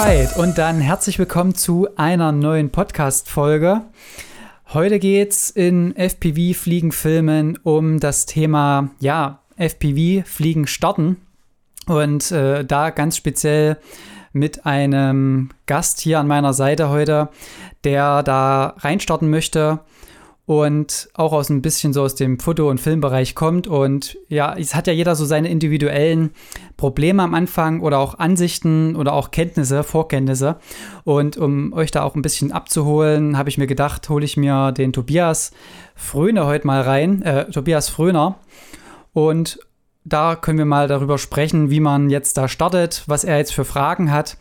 Alright, und dann herzlich willkommen zu einer neuen Podcast-Folge. Heute geht's in FPV Fliegen Filmen um das Thema, ja, FPV Fliegen starten. Und äh, da ganz speziell mit einem Gast hier an meiner Seite heute, der da reinstarten möchte und auch aus ein bisschen so aus dem Foto- und Filmbereich kommt. Und ja, es hat ja jeder so seine individuellen Probleme am Anfang oder auch Ansichten oder auch Kenntnisse, Vorkenntnisse. Und um euch da auch ein bisschen abzuholen, habe ich mir gedacht, hole ich mir den Tobias Fröner heute mal rein. Äh, Tobias Fröner. Und da können wir mal darüber sprechen, wie man jetzt da startet, was er jetzt für Fragen hat.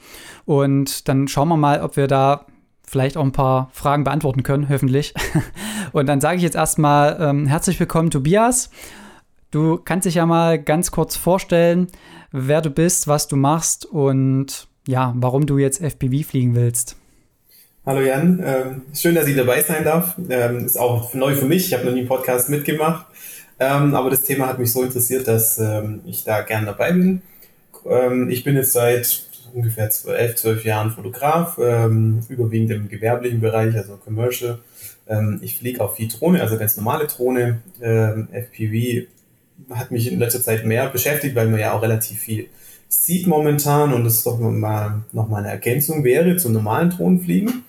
Und dann schauen wir mal, ob wir da vielleicht auch ein paar Fragen beantworten können, hoffentlich. Und dann sage ich jetzt erstmal ähm, herzlich willkommen, Tobias. Du kannst dich ja mal ganz kurz vorstellen, wer du bist, was du machst und ja, warum du jetzt FPV fliegen willst. Hallo Jan, ähm, schön, dass ich dabei sein darf. Ähm, ist auch neu für mich. Ich habe noch nie einen Podcast mitgemacht, ähm, aber das Thema hat mich so interessiert, dass ähm, ich da gern dabei bin. Ähm, ich bin jetzt seit ungefähr elf, zwölf Jahren Fotograf, ähm, überwiegend im gewerblichen Bereich, also Commercial. Ähm, ich fliege auch viel Drohne, also ganz normale Drohne. Ähm, FPV hat mich in letzter Zeit mehr beschäftigt, weil man ja auch relativ viel sieht momentan und das doch mal noch mal eine Ergänzung wäre zum normalen Drohnenfliegen.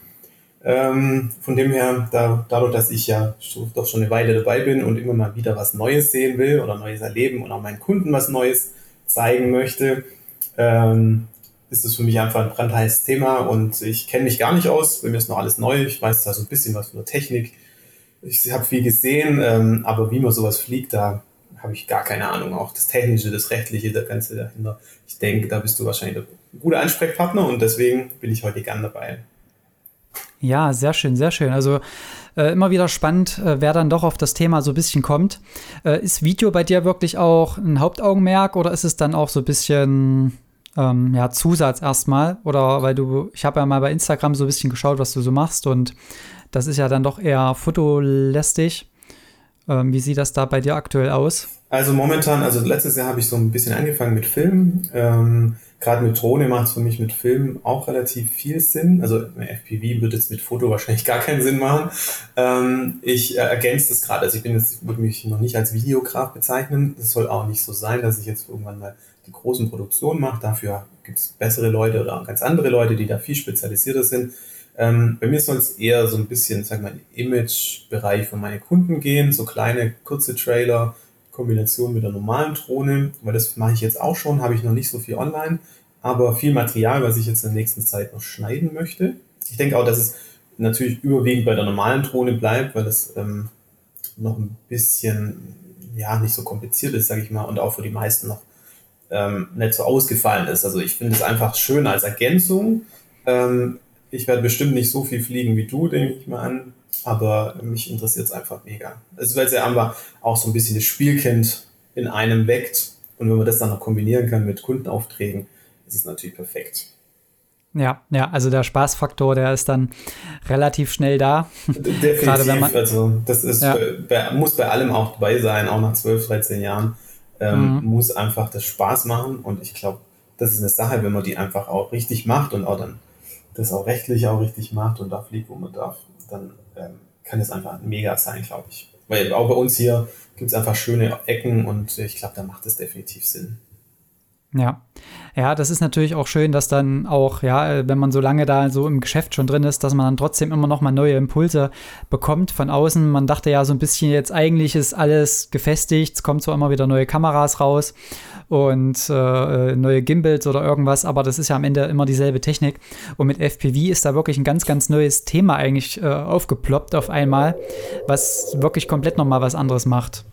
Ähm, von dem her, da, dadurch, dass ich ja doch schon eine Weile dabei bin und immer mal wieder was Neues sehen will oder Neues erleben und auch meinen Kunden was Neues zeigen möchte, ähm, ist das für mich einfach ein brandheißes Thema und ich kenne mich gar nicht aus. Bei mir ist noch alles neu. Ich weiß da so ein bisschen was von der Technik. Ich habe viel gesehen, ähm, aber wie man sowas fliegt, da habe ich gar keine Ahnung. Auch das Technische, das Rechtliche, das Ganze dahinter. Ich denke, da bist du wahrscheinlich ein guter Ansprechpartner und deswegen bin ich heute gern dabei. Ja, sehr schön, sehr schön. Also äh, immer wieder spannend, äh, wer dann doch auf das Thema so ein bisschen kommt. Äh, ist Video bei dir wirklich auch ein Hauptaugenmerk oder ist es dann auch so ein bisschen ähm, ja, Zusatz erstmal. Oder weil du, ich habe ja mal bei Instagram so ein bisschen geschaut, was du so machst und das ist ja dann doch eher fotolästig. Ähm, wie sieht das da bei dir aktuell aus? Also momentan, also letztes Jahr habe ich so ein bisschen angefangen mit Film. Ähm, Gerade mit Drohne macht es für mich mit Film auch relativ viel Sinn. Also FPV wird jetzt mit Foto wahrscheinlich gar keinen Sinn machen. Ähm, ich äh, ergänze das gerade. Also ich bin jetzt, würde mich noch nicht als Videograf bezeichnen. Das soll auch nicht so sein, dass ich jetzt irgendwann mal die großen Produktionen mache. Dafür gibt es bessere Leute oder ganz andere Leute, die da viel spezialisierter sind. Ähm, bei mir soll es eher so ein bisschen, sag mal, Image-Bereich von meinen Kunden gehen, so kleine, kurze Trailer, Kombination mit der normalen Drohne, weil das mache ich jetzt auch schon, habe ich noch nicht so viel online, aber viel Material, was ich jetzt in der nächsten Zeit noch schneiden möchte. Ich denke auch, dass es natürlich überwiegend bei der normalen Drohne bleibt, weil das ähm, noch ein bisschen, ja, nicht so kompliziert ist, sage ich mal, und auch für die meisten noch ähm, nicht so ausgefallen ist. Also ich finde es einfach schön als Ergänzung. Ähm, ich werde bestimmt nicht so viel fliegen wie du, denke ich mal an, aber mich interessiert es einfach mega. Also weil es ja einfach auch so ein bisschen das Spielkind in einem weckt und wenn man das dann noch kombinieren kann mit Kundenaufträgen, ist es natürlich perfekt. Ja, ja, also der Spaßfaktor, der ist dann relativ schnell da. Definitiv, Gerade wenn man, also das ist, ja. bei, muss bei allem auch dabei sein, auch nach 12, 13 Jahren ähm, mhm. muss einfach das Spaß machen und ich glaube, das ist eine Sache, wenn man die einfach auch richtig macht und auch dann das auch rechtlich auch richtig macht und da fliegt, wo man darf, dann ähm, kann es einfach mega sein, glaube ich. Weil auch bei uns hier gibt es einfach schöne Ecken und ich glaube, da macht es definitiv Sinn. Ja. Ja, das ist natürlich auch schön, dass dann auch, ja, wenn man so lange da so im Geschäft schon drin ist, dass man dann trotzdem immer noch mal neue Impulse bekommt von außen. Man dachte ja so ein bisschen jetzt eigentlich ist alles gefestigt, es kommen zwar immer wieder neue Kameras raus und äh, neue Gimbals oder irgendwas, aber das ist ja am Ende immer dieselbe Technik. Und mit FPV ist da wirklich ein ganz, ganz neues Thema eigentlich äh, aufgeploppt auf einmal, was wirklich komplett nochmal was anderes macht.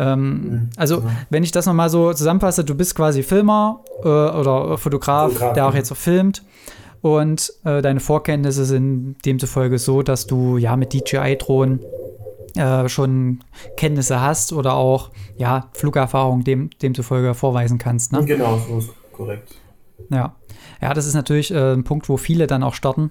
Ähm, mhm. also, wenn ich das nochmal so zusammenfasse, du bist quasi Filmer äh, oder Fotograf, Fotograf, der auch jetzt so filmt. Und äh, deine Vorkenntnisse sind demzufolge so, dass du ja mit DJI-Drohnen äh, schon Kenntnisse hast oder auch ja, Flugerfahrung dem, demzufolge vorweisen kannst. Ne? Genau, so ist korrekt. Ja. Ja, das ist natürlich äh, ein Punkt, wo viele dann auch starten,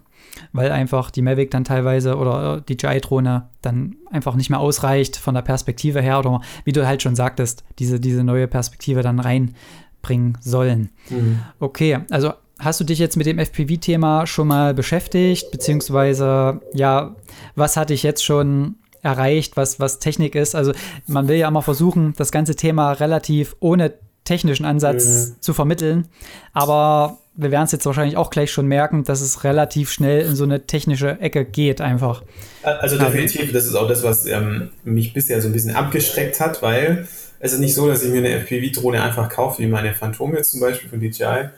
weil einfach die Mavic dann teilweise oder äh, die DJI-Drohne dann einfach nicht mehr ausreicht von der Perspektive her oder wie du halt schon sagtest, diese, diese neue Perspektive dann reinbringen sollen. Mhm. Okay, also hast du dich jetzt mit dem FPV-Thema schon mal beschäftigt? Beziehungsweise, ja, was hat dich jetzt schon erreicht, was, was Technik ist? Also, man will ja immer versuchen, das ganze Thema relativ ohne technischen Ansatz mhm. zu vermitteln. Aber wir werden es jetzt wahrscheinlich auch gleich schon merken, dass es relativ schnell in so eine technische Ecke geht, einfach. Also definitiv, das ist auch das, was ähm, mich bisher so ein bisschen abgeschreckt hat, weil es ist nicht so, dass ich mir eine FPV-Drohne einfach kaufe, wie meine Phantom jetzt zum Beispiel von DJI,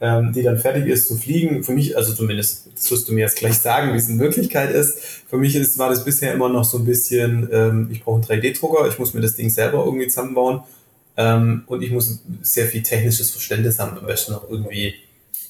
ähm, die dann fertig ist zu fliegen. Für mich, also zumindest, das wirst du mir jetzt gleich sagen, wie es in Wirklichkeit ist. Für mich ist, war das bisher immer noch so ein bisschen, ähm, ich brauche einen 3D-Drucker, ich muss mir das Ding selber irgendwie zusammenbauen ähm, und ich muss sehr viel technisches Verständnis haben, am besten noch irgendwie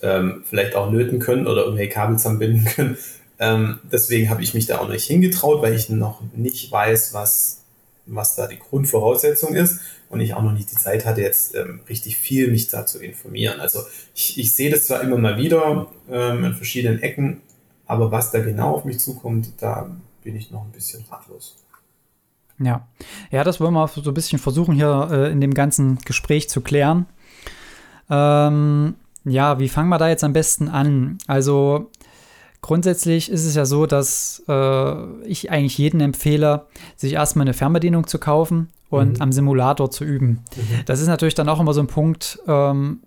ähm, vielleicht auch löten können oder irgendwelche Kabel zusammenbinden können. Ähm, deswegen habe ich mich da auch nicht hingetraut, weil ich noch nicht weiß, was, was da die Grundvoraussetzung ist und ich auch noch nicht die Zeit hatte, jetzt ähm, richtig viel mich da zu informieren. Also ich, ich sehe das zwar immer mal wieder ähm, in verschiedenen Ecken, aber was da genau auf mich zukommt, da bin ich noch ein bisschen ratlos. Ja, ja, das wollen wir so ein bisschen versuchen hier äh, in dem ganzen Gespräch zu klären. Ähm, ja, wie fangen wir da jetzt am besten an? Also grundsätzlich ist es ja so, dass äh, ich eigentlich jedem empfehle, sich erstmal eine Fernbedienung zu kaufen und mhm. am Simulator zu üben. Mhm. Das ist natürlich dann auch immer so ein Punkt, ähm,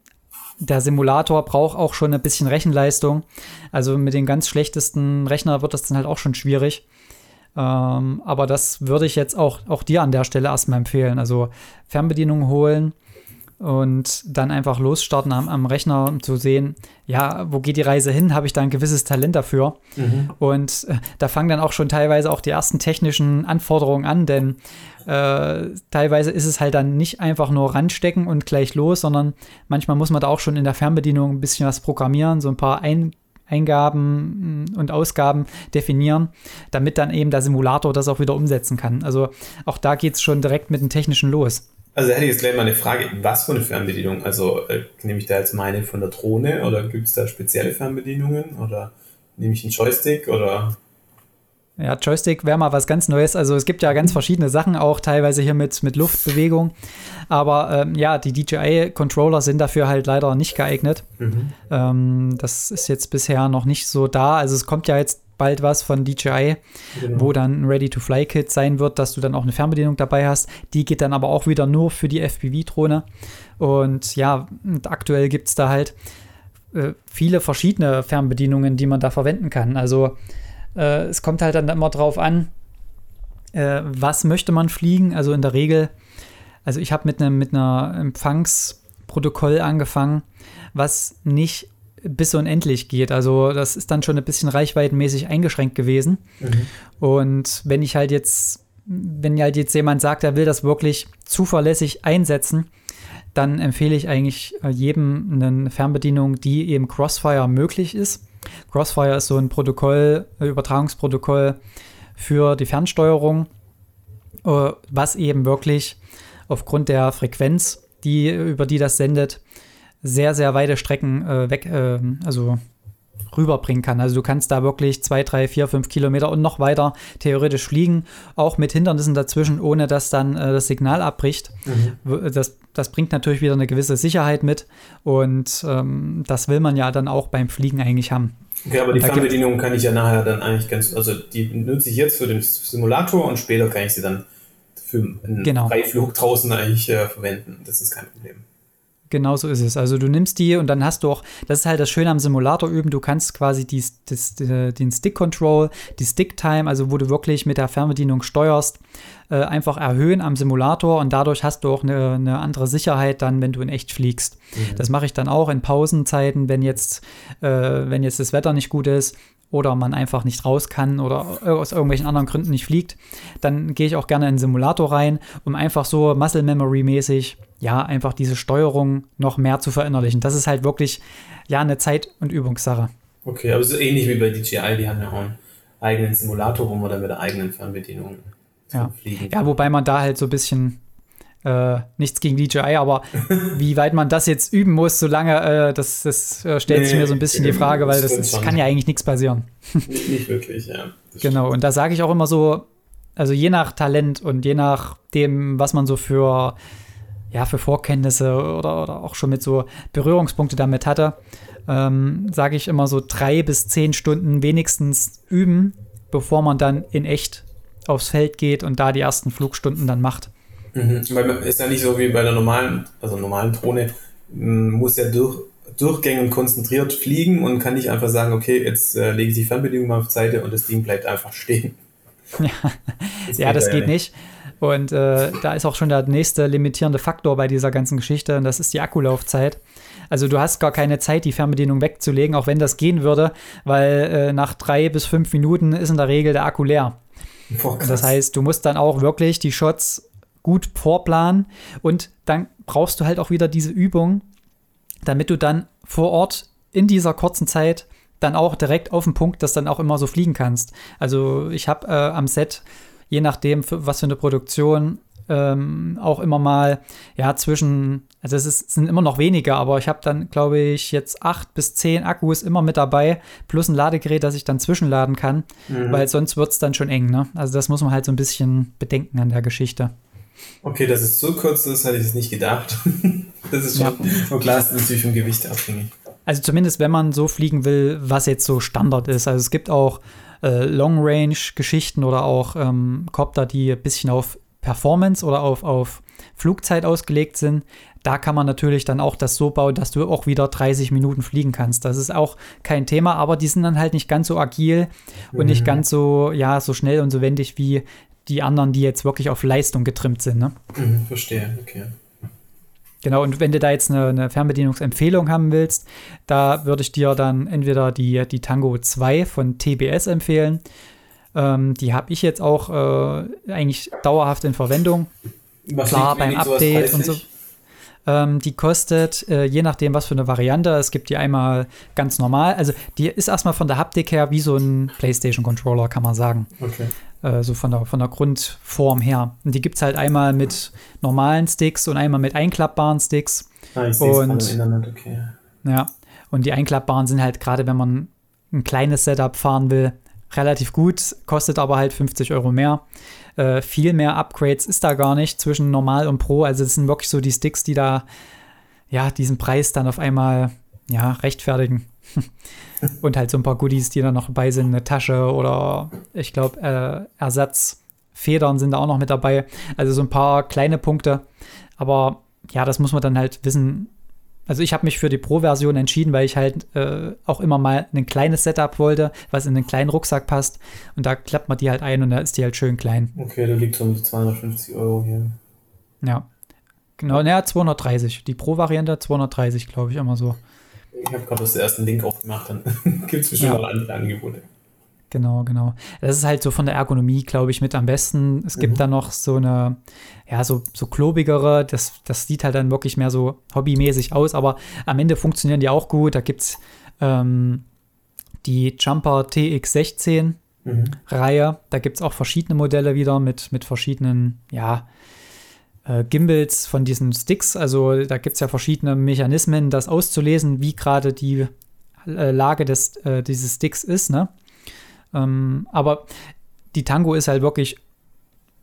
der Simulator braucht auch schon ein bisschen Rechenleistung. Also mit den ganz schlechtesten Rechner wird das dann halt auch schon schwierig. Ähm, aber das würde ich jetzt auch, auch dir an der Stelle erstmal empfehlen. Also Fernbedienung holen und dann einfach losstarten am, am, Rechner, um zu sehen, ja, wo geht die Reise hin? Habe ich da ein gewisses Talent dafür? Mhm. Und äh, da fangen dann auch schon teilweise auch die ersten technischen Anforderungen an, denn äh, teilweise ist es halt dann nicht einfach nur ranstecken und gleich los, sondern manchmal muss man da auch schon in der Fernbedienung ein bisschen was programmieren, so ein paar ein Eingaben mm, und Ausgaben definieren, damit dann eben der Simulator das auch wieder umsetzen kann. Also auch da geht es schon direkt mit dem Technischen los. Also hätte ich jetzt gleich mal eine Frage, was für eine Fernbedienung? Also äh, nehme ich da jetzt meine von der Drohne oder gibt es da spezielle Fernbedienungen oder nehme ich einen Joystick oder ja, Joystick wäre mal was ganz Neues. Also es gibt ja ganz verschiedene Sachen, auch teilweise hier mit, mit Luftbewegung. Aber ähm, ja, die DJI-Controller sind dafür halt leider nicht geeignet. Mhm. Ähm, das ist jetzt bisher noch nicht so da. Also es kommt ja jetzt bald was von DJI, genau. wo dann ein Ready-to-Fly-Kit sein wird, dass du dann auch eine Fernbedienung dabei hast. Die geht dann aber auch wieder nur für die FPV-Drohne. Und ja, aktuell gibt es da halt äh, viele verschiedene Fernbedienungen, die man da verwenden kann. Also äh, es kommt halt dann immer drauf an, äh, was möchte man fliegen. Also in der Regel, also ich habe mit einem mit einer Empfangsprotokoll angefangen, was nicht bis unendlich geht. Also das ist dann schon ein bisschen reichweitenmäßig eingeschränkt gewesen. Mhm. Und wenn ich halt jetzt, wenn halt jetzt jemand sagt, er will das wirklich zuverlässig einsetzen, dann empfehle ich eigentlich äh, jedem eine Fernbedienung, die eben Crossfire möglich ist. Crossfire ist so ein Protokoll, äh, Übertragungsprotokoll für die Fernsteuerung, äh, was eben wirklich aufgrund der Frequenz, die, über die das sendet, sehr, sehr weite Strecken äh, weg, äh, also rüberbringen kann. Also du kannst da wirklich zwei, drei, vier, fünf Kilometer und noch weiter theoretisch fliegen, auch mit Hindernissen dazwischen, ohne dass dann äh, das Signal abbricht. Mhm. Das, das bringt natürlich wieder eine gewisse Sicherheit mit und ähm, das will man ja dann auch beim Fliegen eigentlich haben. Okay, aber die Fernbedienung kann ich ja nachher dann eigentlich ganz, also die nutze ich jetzt für den Simulator und später kann ich sie dann für einen genau. Freiflug draußen eigentlich äh, verwenden. Das ist kein Problem. Genau so ist es. Also du nimmst die und dann hast du auch, das ist halt das Schöne am Simulator üben, du kannst quasi die, das, den Stick Control, die Stick Time, also wo du wirklich mit der Fernbedienung steuerst, äh, einfach erhöhen am Simulator und dadurch hast du auch eine, eine andere Sicherheit dann, wenn du in echt fliegst. Mhm. Das mache ich dann auch in Pausenzeiten, wenn jetzt, äh, wenn jetzt das Wetter nicht gut ist, oder man einfach nicht raus kann oder aus irgendwelchen anderen Gründen nicht fliegt, dann gehe ich auch gerne in den Simulator rein, um einfach so Muscle Memory mäßig ja, einfach diese Steuerung noch mehr zu verinnerlichen. Das ist halt wirklich, ja, eine Zeit- und Übungssache. Okay, aber so ähnlich wie bei DJI, die haben ja auch einen eigenen Simulator, wo man dann mit der eigenen Fernbedienung ja. fliegen kann. Ja, wobei man da halt so ein bisschen äh, nichts gegen DJI, aber wie weit man das jetzt üben muss, solange, äh, das, das äh, stellt nee, sich mir so ein bisschen die Frage, weil das, das kann ja eigentlich nichts passieren. Nicht, nicht wirklich, ja. Genau, und da sage ich auch immer so, also je nach Talent und je nach dem, was man so für ja, für Vorkenntnisse oder, oder auch schon mit so Berührungspunkte damit hatte, ähm, sage ich immer so drei bis zehn Stunden wenigstens üben, bevor man dann in echt aufs Feld geht und da die ersten Flugstunden dann macht. Mhm. Ist ja nicht so wie bei der normalen, also normalen Drohne, muss ja durch, durchgängig konzentriert fliegen und kann nicht einfach sagen, okay, jetzt äh, lege ich die Fernbedienung mal auf Seite und das Ding bleibt einfach stehen. Ja, das, ja, das geht nicht. Und äh, da ist auch schon der nächste limitierende Faktor bei dieser ganzen Geschichte und das ist die Akkulaufzeit. Also du hast gar keine Zeit, die Fernbedienung wegzulegen, auch wenn das gehen würde, weil äh, nach drei bis fünf Minuten ist in der Regel der Akku leer. Boah, das heißt, du musst dann auch wirklich die Shots gut vorplanen und dann brauchst du halt auch wieder diese Übung, damit du dann vor Ort in dieser kurzen Zeit dann auch direkt auf den Punkt das dann auch immer so fliegen kannst. Also ich habe äh, am Set, je nachdem, für, was für eine Produktion, ähm, auch immer mal, ja, zwischen, also es ist, sind immer noch weniger, aber ich habe dann, glaube ich, jetzt acht bis zehn Akkus immer mit dabei, plus ein Ladegerät, das ich dann zwischenladen kann, mhm. weil sonst wird es dann schon eng, ne? Also das muss man halt so ein bisschen bedenken an der Geschichte. Okay, dass es so kurz ist, hatte ich es nicht gedacht. das ist schon, ja. klar, ist natürlich vom Gewicht abhängig. Also zumindest, wenn man so fliegen will, was jetzt so Standard ist. Also es gibt auch äh, Long-Range-Geschichten oder auch ähm, Copter, die ein bisschen auf Performance oder auf, auf Flugzeit ausgelegt sind. Da kann man natürlich dann auch das so bauen, dass du auch wieder 30 Minuten fliegen kannst. Das ist auch kein Thema, aber die sind dann halt nicht ganz so agil und nicht mhm. ganz so, ja, so schnell und so wendig wie die anderen, die jetzt wirklich auf Leistung getrimmt sind. Ne? Mhm, verstehe, okay. Genau, und wenn du da jetzt eine, eine, Fernbedienungsempfehlung haben willst, da würde ich dir dann entweder die, die Tango 2 von TBS empfehlen. Ähm, die habe ich jetzt auch äh, eigentlich dauerhaft in Verwendung. Was Klar, beim Update und so. Ähm, die kostet, äh, je nachdem, was für eine Variante, es gibt die einmal ganz normal. Also, die ist erstmal von der Haptik her wie so ein PlayStation-Controller, kann man sagen. Okay. Äh, so von der, von der Grundform her. Und die gibt es halt einmal mit normalen Sticks und einmal mit einklappbaren Sticks. Ah, ich im Internet, okay. Ja, und die einklappbaren sind halt gerade, wenn man ein kleines Setup fahren will, relativ gut, kostet aber halt 50 Euro mehr. Äh, viel mehr Upgrades ist da gar nicht zwischen Normal und Pro. Also es sind wirklich so die Sticks, die da ja diesen Preis dann auf einmal ja rechtfertigen. und halt so ein paar Goodies, die da noch dabei sind, eine Tasche oder ich glaube äh, Ersatzfedern sind da auch noch mit dabei. Also so ein paar kleine Punkte. Aber ja, das muss man dann halt wissen. Also ich habe mich für die Pro-Version entschieden, weil ich halt äh, auch immer mal ein kleines Setup wollte, was in einen kleinen Rucksack passt. Und da klappt man die halt ein und da ist die halt schön klein. Okay, da liegt so um 250 Euro hier. Ja. Genau, naja, 230. Die Pro-Variante 230, glaube ich, immer so. Ich habe gerade das ersten Link aufgemacht, dann gibt es bestimmt ja. noch andere Angebote. Genau, genau. Das ist halt so von der Ergonomie, glaube ich, mit am besten. Es gibt mhm. dann noch so eine, ja, so, so klobigere, das, das sieht halt dann wirklich mehr so hobbymäßig aus, aber am Ende funktionieren die auch gut. Da gibt es ähm, die Jumper TX16 mhm. Reihe. Da gibt es auch verschiedene Modelle wieder mit, mit verschiedenen, ja, äh, Gimbals von diesen Sticks. Also da gibt es ja verschiedene Mechanismen, das auszulesen, wie gerade die äh, Lage des, äh, dieses Sticks ist. Ne? Ähm, aber die Tango ist halt wirklich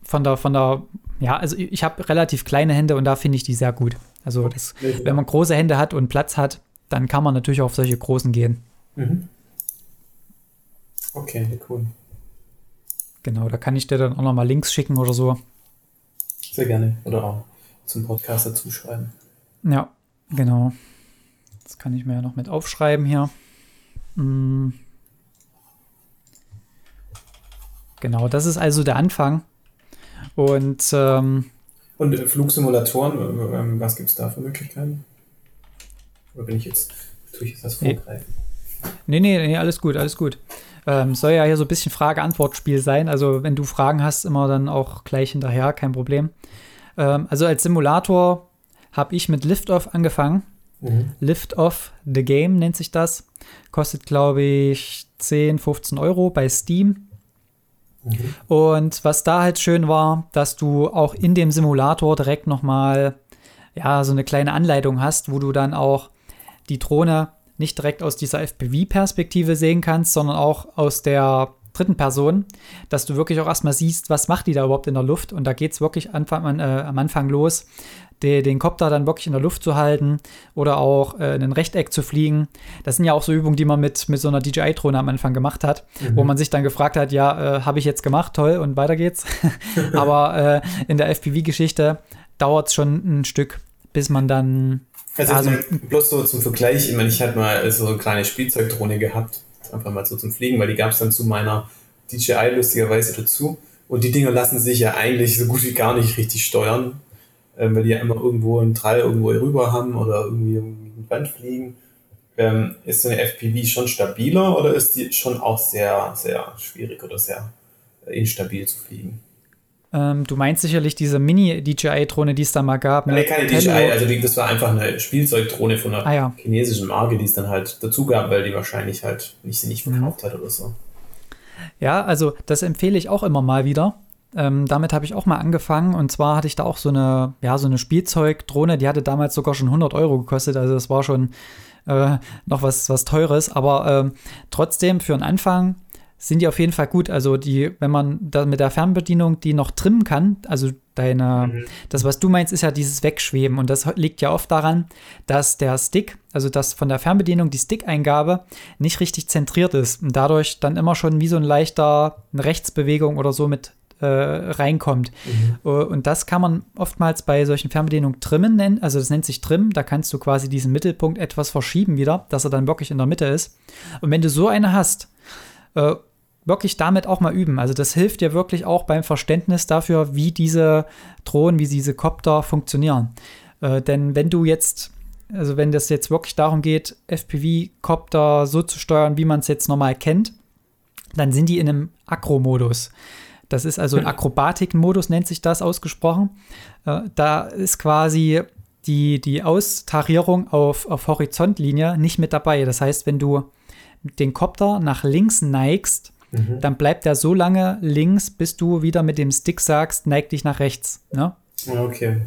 von der, von der, ja, also ich habe relativ kleine Hände und da finde ich die sehr gut. Also das, wenn man große Hände hat und Platz hat, dann kann man natürlich auf solche großen gehen. Mhm. Okay, cool. Genau, da kann ich dir dann auch nochmal Links schicken oder so. Sehr gerne. Oder auch zum Podcast dazu schreiben. Ja, genau. Das kann ich mir ja noch mit aufschreiben hier. Mhm. Genau, das ist also der Anfang. Und, ähm, Und äh, Flugsimulatoren, ähm, was gibt es da für Möglichkeiten? Oder bin ich jetzt, tue ich jetzt das vorgreifen? Nee, nee, nee, alles gut, alles gut. Ähm, soll ja hier so ein bisschen Frage-Antwort-Spiel sein. Also, wenn du Fragen hast, immer dann auch gleich hinterher, kein Problem. Ähm, also, als Simulator habe ich mit Liftoff angefangen. Mhm. Liftoff The Game nennt sich das. Kostet, glaube ich, 10, 15 Euro bei Steam. Mhm. Und was da halt schön war, dass du auch in dem Simulator direkt nochmal ja, so eine kleine Anleitung hast, wo du dann auch die Drohne nicht direkt aus dieser FPV-Perspektive sehen kannst, sondern auch aus der dritten Person, dass du wirklich auch erstmal siehst, was macht die da überhaupt in der Luft. Und da geht es wirklich Anfang, äh, am Anfang los, de, den Kopter dann wirklich in der Luft zu halten oder auch äh, in ein Rechteck zu fliegen. Das sind ja auch so Übungen, die man mit, mit so einer DJI-Drohne am Anfang gemacht hat, mhm. wo man sich dann gefragt hat, ja, äh, habe ich jetzt gemacht, toll, und weiter geht's. Aber äh, in der FPV-Geschichte dauert es schon ein Stück, bis man dann. Also, also bloß so zum Vergleich, ich meine, ich hatte mal so eine kleine Spielzeugdrohne gehabt, einfach mal so zum Fliegen, weil die gab es dann zu meiner DJI lustigerweise dazu. Und die Dinger lassen sich ja eigentlich so gut wie gar nicht richtig steuern, äh, weil die ja immer irgendwo einen Trall irgendwo rüber haben oder irgendwie ein Band fliegen. Ähm, ist so eine FPV schon stabiler oder ist die schon auch sehr, sehr schwierig oder sehr äh, instabil zu fliegen? Ähm, du meinst sicherlich diese Mini-DJI-Drohne, die es da mal gab. Ne? Nee, keine DJI, also die, das war einfach eine Spielzeugdrohne von einer ah, ja. chinesischen Marke, die es dann halt dazu gab, weil die wahrscheinlich halt nicht, sie nicht mhm. verkauft mhm. hat oder so. Ja, also das empfehle ich auch immer mal wieder. Ähm, damit habe ich auch mal angefangen und zwar hatte ich da auch so eine, ja, so eine Spielzeugdrohne, die hatte damals sogar schon 100 Euro gekostet, also das war schon äh, noch was, was Teures, aber äh, trotzdem für einen Anfang sind die auf jeden Fall gut. Also die, wenn man da mit der Fernbedienung die noch trimmen kann, also deine, mhm. das, was du meinst, ist ja dieses Wegschweben. Und das liegt ja oft daran, dass der Stick, also dass von der Fernbedienung die Stick-Eingabe nicht richtig zentriert ist und dadurch dann immer schon wie so ein leichter eine Rechtsbewegung oder so mit äh, reinkommt. Mhm. Äh, und das kann man oftmals bei solchen Fernbedienungen trimmen nennen. Also das nennt sich Trim. Da kannst du quasi diesen Mittelpunkt etwas verschieben wieder, dass er dann wirklich in der Mitte ist. Und wenn du so eine hast, äh, wirklich damit auch mal üben. Also das hilft dir wirklich auch beim Verständnis dafür, wie diese Drohnen, wie diese Kopter funktionieren. Äh, denn wenn du jetzt, also wenn das jetzt wirklich darum geht, FPV-Kopter so zu steuern, wie man es jetzt normal kennt, dann sind die in einem Akro-Modus. Das ist also ein Akrobatik-Modus, nennt sich das ausgesprochen. Äh, da ist quasi die, die Austarierung auf, auf Horizontlinie nicht mit dabei. Das heißt, wenn du den Kopter nach links neigst, mhm. dann bleibt er so lange links, bis du wieder mit dem Stick sagst, neig dich nach rechts. Ne? Okay.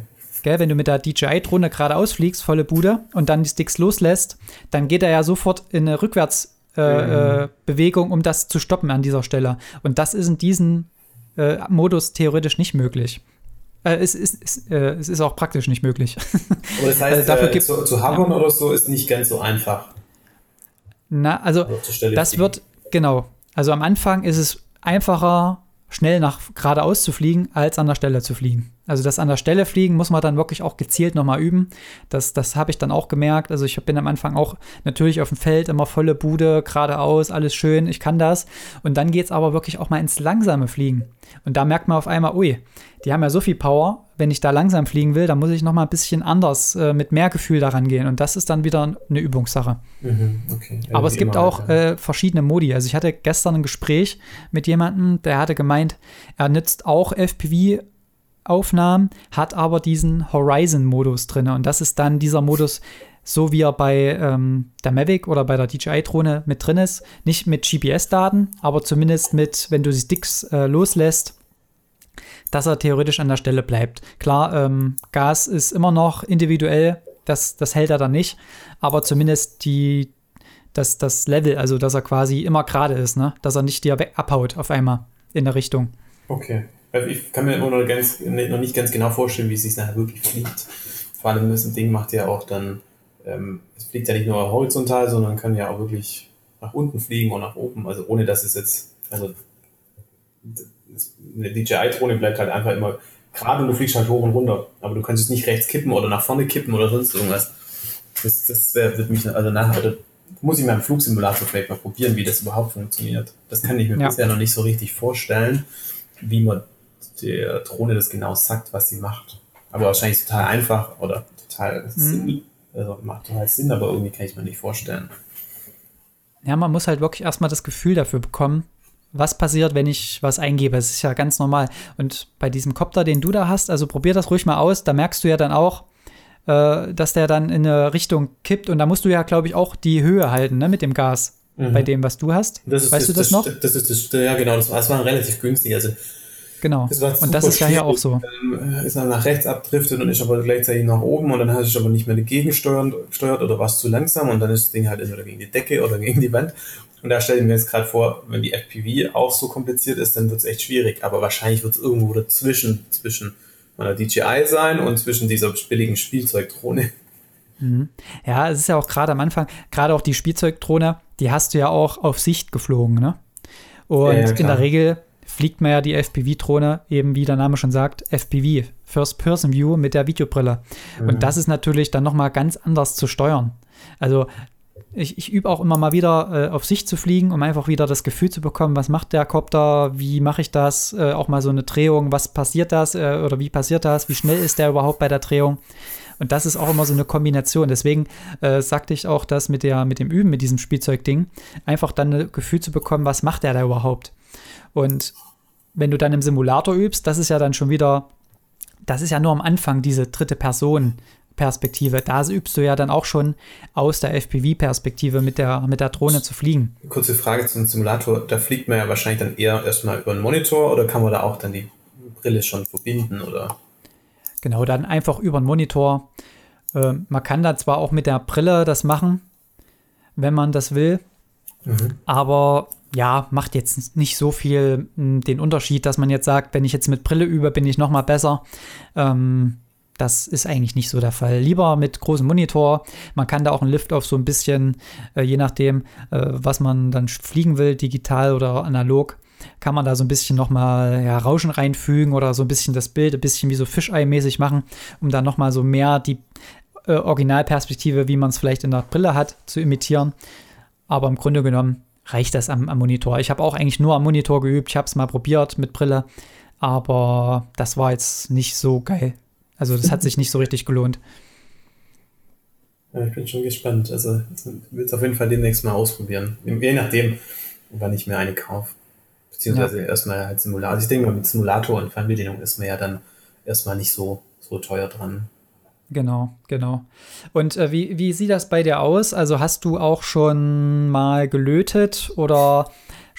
Gell, wenn du mit der DJI-Drohne geradeaus fliegst, volle Bude, und dann die Sticks loslässt, dann geht er ja sofort in eine Rückwärtsbewegung, äh, mhm. um das zu stoppen an dieser Stelle. Und das ist in diesem äh, Modus theoretisch nicht möglich. Äh, es, ist, es, äh, es, ist auch praktisch nicht möglich. Aber das heißt, dafür äh, zu, zu hovern ja. oder so ist nicht ganz so einfach. Na, also, also das wird, genau, also am Anfang ist es einfacher, schnell nach geradeaus zu fliegen, als an der Stelle zu fliegen. Also das an der Stelle fliegen muss man dann wirklich auch gezielt nochmal üben. Das, das habe ich dann auch gemerkt. Also ich bin am Anfang auch natürlich auf dem Feld immer volle Bude, geradeaus, alles schön, ich kann das. Und dann geht es aber wirklich auch mal ins langsame Fliegen. Und da merkt man auf einmal, ui, die haben ja so viel Power, wenn ich da langsam fliegen will, dann muss ich nochmal ein bisschen anders, äh, mit mehr Gefühl daran gehen. Und das ist dann wieder eine Übungssache. Mhm, okay. Also aber es gibt auch äh, verschiedene Modi. Also ich hatte gestern ein Gespräch mit jemandem, der hatte gemeint, er nützt auch FPV Aufnahmen, hat aber diesen Horizon-Modus drin. Und das ist dann dieser Modus, so wie er bei ähm, der Mavic oder bei der DJI-Drohne mit drin ist. Nicht mit GPS-Daten, aber zumindest mit, wenn du die Sticks äh, loslässt, dass er theoretisch an der Stelle bleibt. Klar, ähm, Gas ist immer noch individuell, das, das hält er dann nicht, aber zumindest die, das, das Level, also dass er quasi immer gerade ist, ne? dass er nicht dir abhaut auf einmal in der Richtung. Okay. Ich kann mir immer noch, ganz, noch nicht ganz genau vorstellen, wie es sich nachher wirklich fliegt. Vor allem das Ding macht ja auch dann, ähm, es fliegt ja nicht nur horizontal, sondern kann ja auch wirklich nach unten fliegen und nach oben. Also ohne dass es jetzt, also eine DJI-Drohne bleibt halt einfach immer gerade und du fliegst halt hoch und runter. Aber du kannst es nicht rechts kippen oder nach vorne kippen oder sonst irgendwas. Das, das wär, wird mich, also nachher, muss ich mal im Flugsimulator vielleicht mal probieren, wie das überhaupt funktioniert. Das kann ich mir ja. bisher noch nicht so richtig vorstellen, wie man der Drohne das genau sagt, was sie macht. Aber wahrscheinlich total einfach oder total mhm. Sinn, also macht total Sinn, aber irgendwie kann ich mir nicht vorstellen. Ja, man muss halt wirklich erstmal das Gefühl dafür bekommen, was passiert, wenn ich was eingebe. Das ist ja ganz normal. Und bei diesem Kopter, den du da hast, also probier das ruhig mal aus, da merkst du ja dann auch, äh, dass der dann in eine Richtung kippt und da musst du ja, glaube ich, auch die Höhe halten, ne, mit dem Gas. Mhm. Bei dem, was du hast. Das weißt das, du das, das, noch? Das ist das, ja genau, das war, das war relativ günstig. Also Genau. Das und das ist ja hier auch so. Dann ist er nach rechts abdriftet und ist aber gleichzeitig nach oben und dann hast du aber nicht mehr dagegen steuert, steuert oder was zu langsam und dann ist das Ding halt entweder gegen die Decke oder gegen die Wand. Und da stelle ich mir jetzt gerade vor, wenn die FPV auch so kompliziert ist, dann wird es echt schwierig. Aber wahrscheinlich wird es irgendwo dazwischen, zwischen meiner DJI sein und zwischen dieser billigen Spielzeugdrohne. Mhm. Ja, es ist ja auch gerade am Anfang, gerade auch die Spielzeugdrohne, die hast du ja auch auf Sicht geflogen, ne? Und ja, ja, in der Regel fliegt man ja die FPV-Drohne eben, wie der Name schon sagt, FPV, First Person View mit der Videobrille. Mhm. Und das ist natürlich dann nochmal ganz anders zu steuern. Also ich, ich übe auch immer mal wieder äh, auf Sicht zu fliegen, um einfach wieder das Gefühl zu bekommen, was macht der Kopter, wie mache ich das, äh, auch mal so eine Drehung, was passiert das äh, oder wie passiert das, wie schnell ist der überhaupt bei der Drehung. Und das ist auch immer so eine Kombination. Deswegen äh, sagte ich auch das mit, der, mit dem Üben, mit diesem Spielzeugding, einfach dann ein Gefühl zu bekommen, was macht der da überhaupt. Und wenn du dann im Simulator übst, das ist ja dann schon wieder, das ist ja nur am Anfang diese dritte Person, Perspektive. Da übst du ja dann auch schon aus der FPV-Perspektive mit der, mit der Drohne zu fliegen. Kurze Frage zum Simulator. Da fliegt man ja wahrscheinlich dann eher erstmal über einen Monitor oder kann man da auch dann die Brille schon verbinden oder? Genau, dann einfach über einen Monitor. Äh, man kann da zwar auch mit der Brille das machen, wenn man das will, mhm. aber ja, macht jetzt nicht so viel hm, den Unterschied, dass man jetzt sagt, wenn ich jetzt mit Brille übe, bin ich noch mal besser. Ähm, das ist eigentlich nicht so der Fall. Lieber mit großem Monitor. Man kann da auch einen Lift-Off so ein bisschen, äh, je nachdem, äh, was man dann fliegen will, digital oder analog, kann man da so ein bisschen nochmal ja, Rauschen reinfügen oder so ein bisschen das Bild ein bisschen wie so Fischei-mäßig machen, um dann nochmal so mehr die äh, Originalperspektive, wie man es vielleicht in der Brille hat, zu imitieren. Aber im Grunde genommen reicht das am, am Monitor. Ich habe auch eigentlich nur am Monitor geübt. Ich habe es mal probiert mit Brille, aber das war jetzt nicht so geil. Also das hat sich nicht so richtig gelohnt. Ja, ich bin schon gespannt. Also ich will es auf jeden Fall demnächst mal ausprobieren. Je nachdem, wann ich mir eine kaufe. Beziehungsweise ja. erstmal halt Simulator. Also ich denke mal, mit Simulator und Fernbedienung ist man ja dann erstmal nicht so, so teuer dran. Genau, genau. Und äh, wie, wie sieht das bei dir aus? Also hast du auch schon mal gelötet oder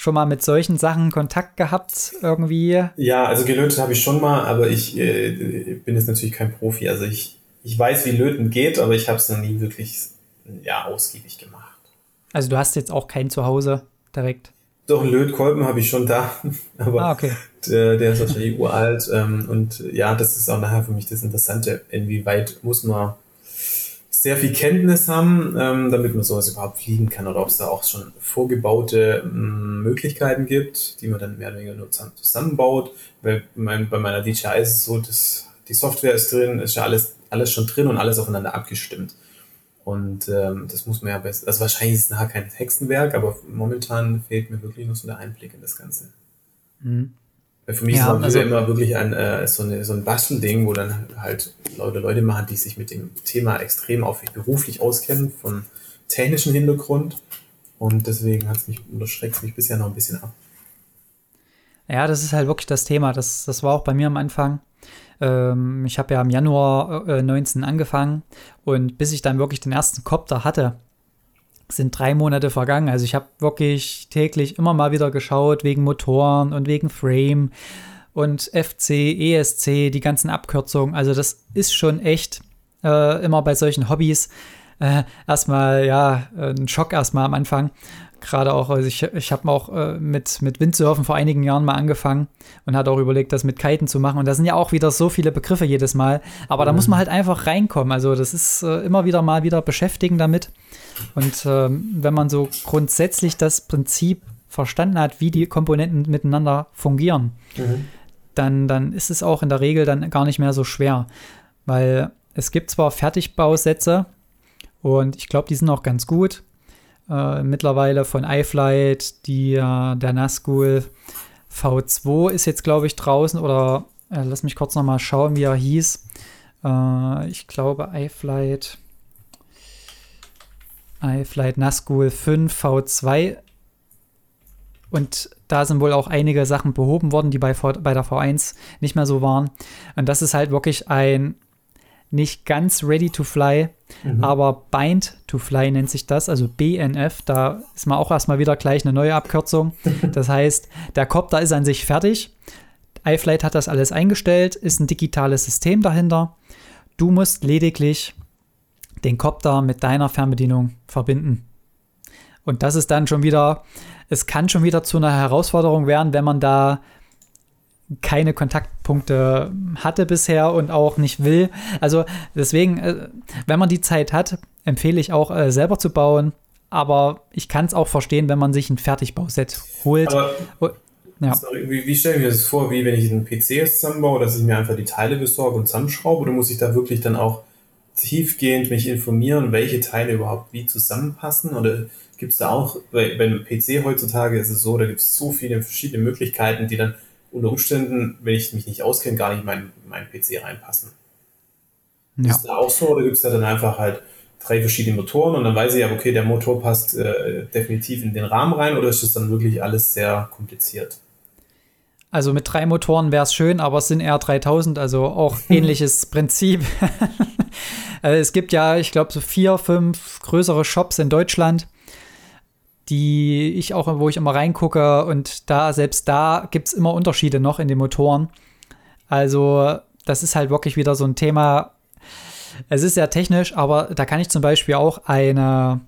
schon mal mit solchen Sachen Kontakt gehabt irgendwie? Ja, also gelötet habe ich schon mal, aber ich äh, bin jetzt natürlich kein Profi. Also ich, ich weiß, wie Löten geht, aber ich habe es noch nie wirklich ja, ausgiebig gemacht. Also du hast jetzt auch keinen zu Hause direkt? Doch, einen Lötkolben habe ich schon da, aber ah, okay. der, der ist wahrscheinlich uralt. Ähm, und ja, das ist auch nachher für mich das Interessante, inwieweit muss man sehr viel Kenntnis haben, ähm, damit man sowas überhaupt fliegen kann oder ob es da auch schon vorgebaute ähm, Möglichkeiten gibt, die man dann mehr oder weniger nur zusammenbaut. Weil mein, bei meiner DJI ist es so, dass die Software ist drin, ist ja alles, alles schon drin und alles aufeinander abgestimmt. Und ähm, das muss man ja besser. Also wahrscheinlich ist es nachher kein Hexenwerk, aber momentan fehlt mir wirklich nur so der Einblick in das Ganze. Mhm. Für mich ja, ist es also, immer wirklich ein, äh, so, eine, so ein Bastelding, wo dann halt Leute, Leute machen, die sich mit dem Thema extrem auf beruflich auskennen, von technischem Hintergrund. Und deswegen hat es mich, unterschreckt mich bisher noch ein bisschen ab. Ja, das ist halt wirklich das Thema. Das, das war auch bei mir am Anfang. Ähm, ich habe ja im Januar äh, 19 angefangen und bis ich dann wirklich den ersten Copter hatte, sind drei Monate vergangen. Also ich habe wirklich täglich immer mal wieder geschaut wegen Motoren und wegen Frame und FC, ESC, die ganzen Abkürzungen. Also das ist schon echt äh, immer bei solchen Hobbys äh, erstmal, ja, ein Schock erstmal am Anfang. Gerade auch, also ich, ich habe auch äh, mit, mit Windsurfen vor einigen Jahren mal angefangen und hatte auch überlegt, das mit Kiten zu machen. Und da sind ja auch wieder so viele Begriffe jedes Mal. Aber mhm. da muss man halt einfach reinkommen. Also das ist äh, immer wieder mal wieder beschäftigen damit. Und ähm, wenn man so grundsätzlich das Prinzip verstanden hat, wie die Komponenten miteinander fungieren, mhm. dann, dann ist es auch in der Regel dann gar nicht mehr so schwer. Weil es gibt zwar Fertigbausätze und ich glaube, die sind auch ganz gut. Äh, mittlerweile von iFlight, die, äh, der Nazgul V2 ist jetzt, glaube ich, draußen oder äh, lass mich kurz noch mal schauen, wie er hieß. Äh, ich glaube, iFlight iFlight Nazgul 5 V2. Und da sind wohl auch einige Sachen behoben worden, die bei, bei der V1 nicht mehr so waren. Und das ist halt wirklich ein nicht ganz ready to fly, mhm. aber bind to fly nennt sich das, also BNF. Da ist man auch erstmal wieder gleich eine neue Abkürzung. Das heißt, der Copter ist an sich fertig. iFlight hat das alles eingestellt, ist ein digitales System dahinter. Du musst lediglich den Copter mit deiner Fernbedienung verbinden. Und das ist dann schon wieder, es kann schon wieder zu einer Herausforderung werden, wenn man da keine Kontaktpunkte hatte bisher und auch nicht will. Also deswegen, äh, wenn man die Zeit hat, empfehle ich auch äh, selber zu bauen. Aber ich kann es auch verstehen, wenn man sich ein Fertigbauset holt. Aber ja. Wie, wie stelle ich mir das vor, wie wenn ich einen PC zusammenbaue, dass ich mir einfach die Teile besorge und zusammenschraube? Oder muss ich da wirklich dann auch tiefgehend mich informieren, welche Teile überhaupt wie zusammenpassen? Oder gibt es da auch, bei, beim PC heutzutage ist es so, da gibt es so viele verschiedene Möglichkeiten, die dann unter Umständen, wenn ich mich nicht auskenne, gar nicht in meinen, meinen PC reinpassen. Ja. Ist da auch so oder gibt es da dann einfach halt drei verschiedene Motoren und dann weiß ich ja, okay, der Motor passt äh, definitiv in den Rahmen rein oder ist das dann wirklich alles sehr kompliziert? Also mit drei Motoren wäre es schön, aber es sind eher 3000, also auch ähnliches Prinzip. Also es gibt ja, ich glaube, so vier, fünf größere Shops in Deutschland, die ich auch, wo ich immer reingucke und da, selbst da gibt es immer Unterschiede noch in den Motoren. Also, das ist halt wirklich wieder so ein Thema. Es ist sehr technisch, aber da kann ich zum Beispiel auch eine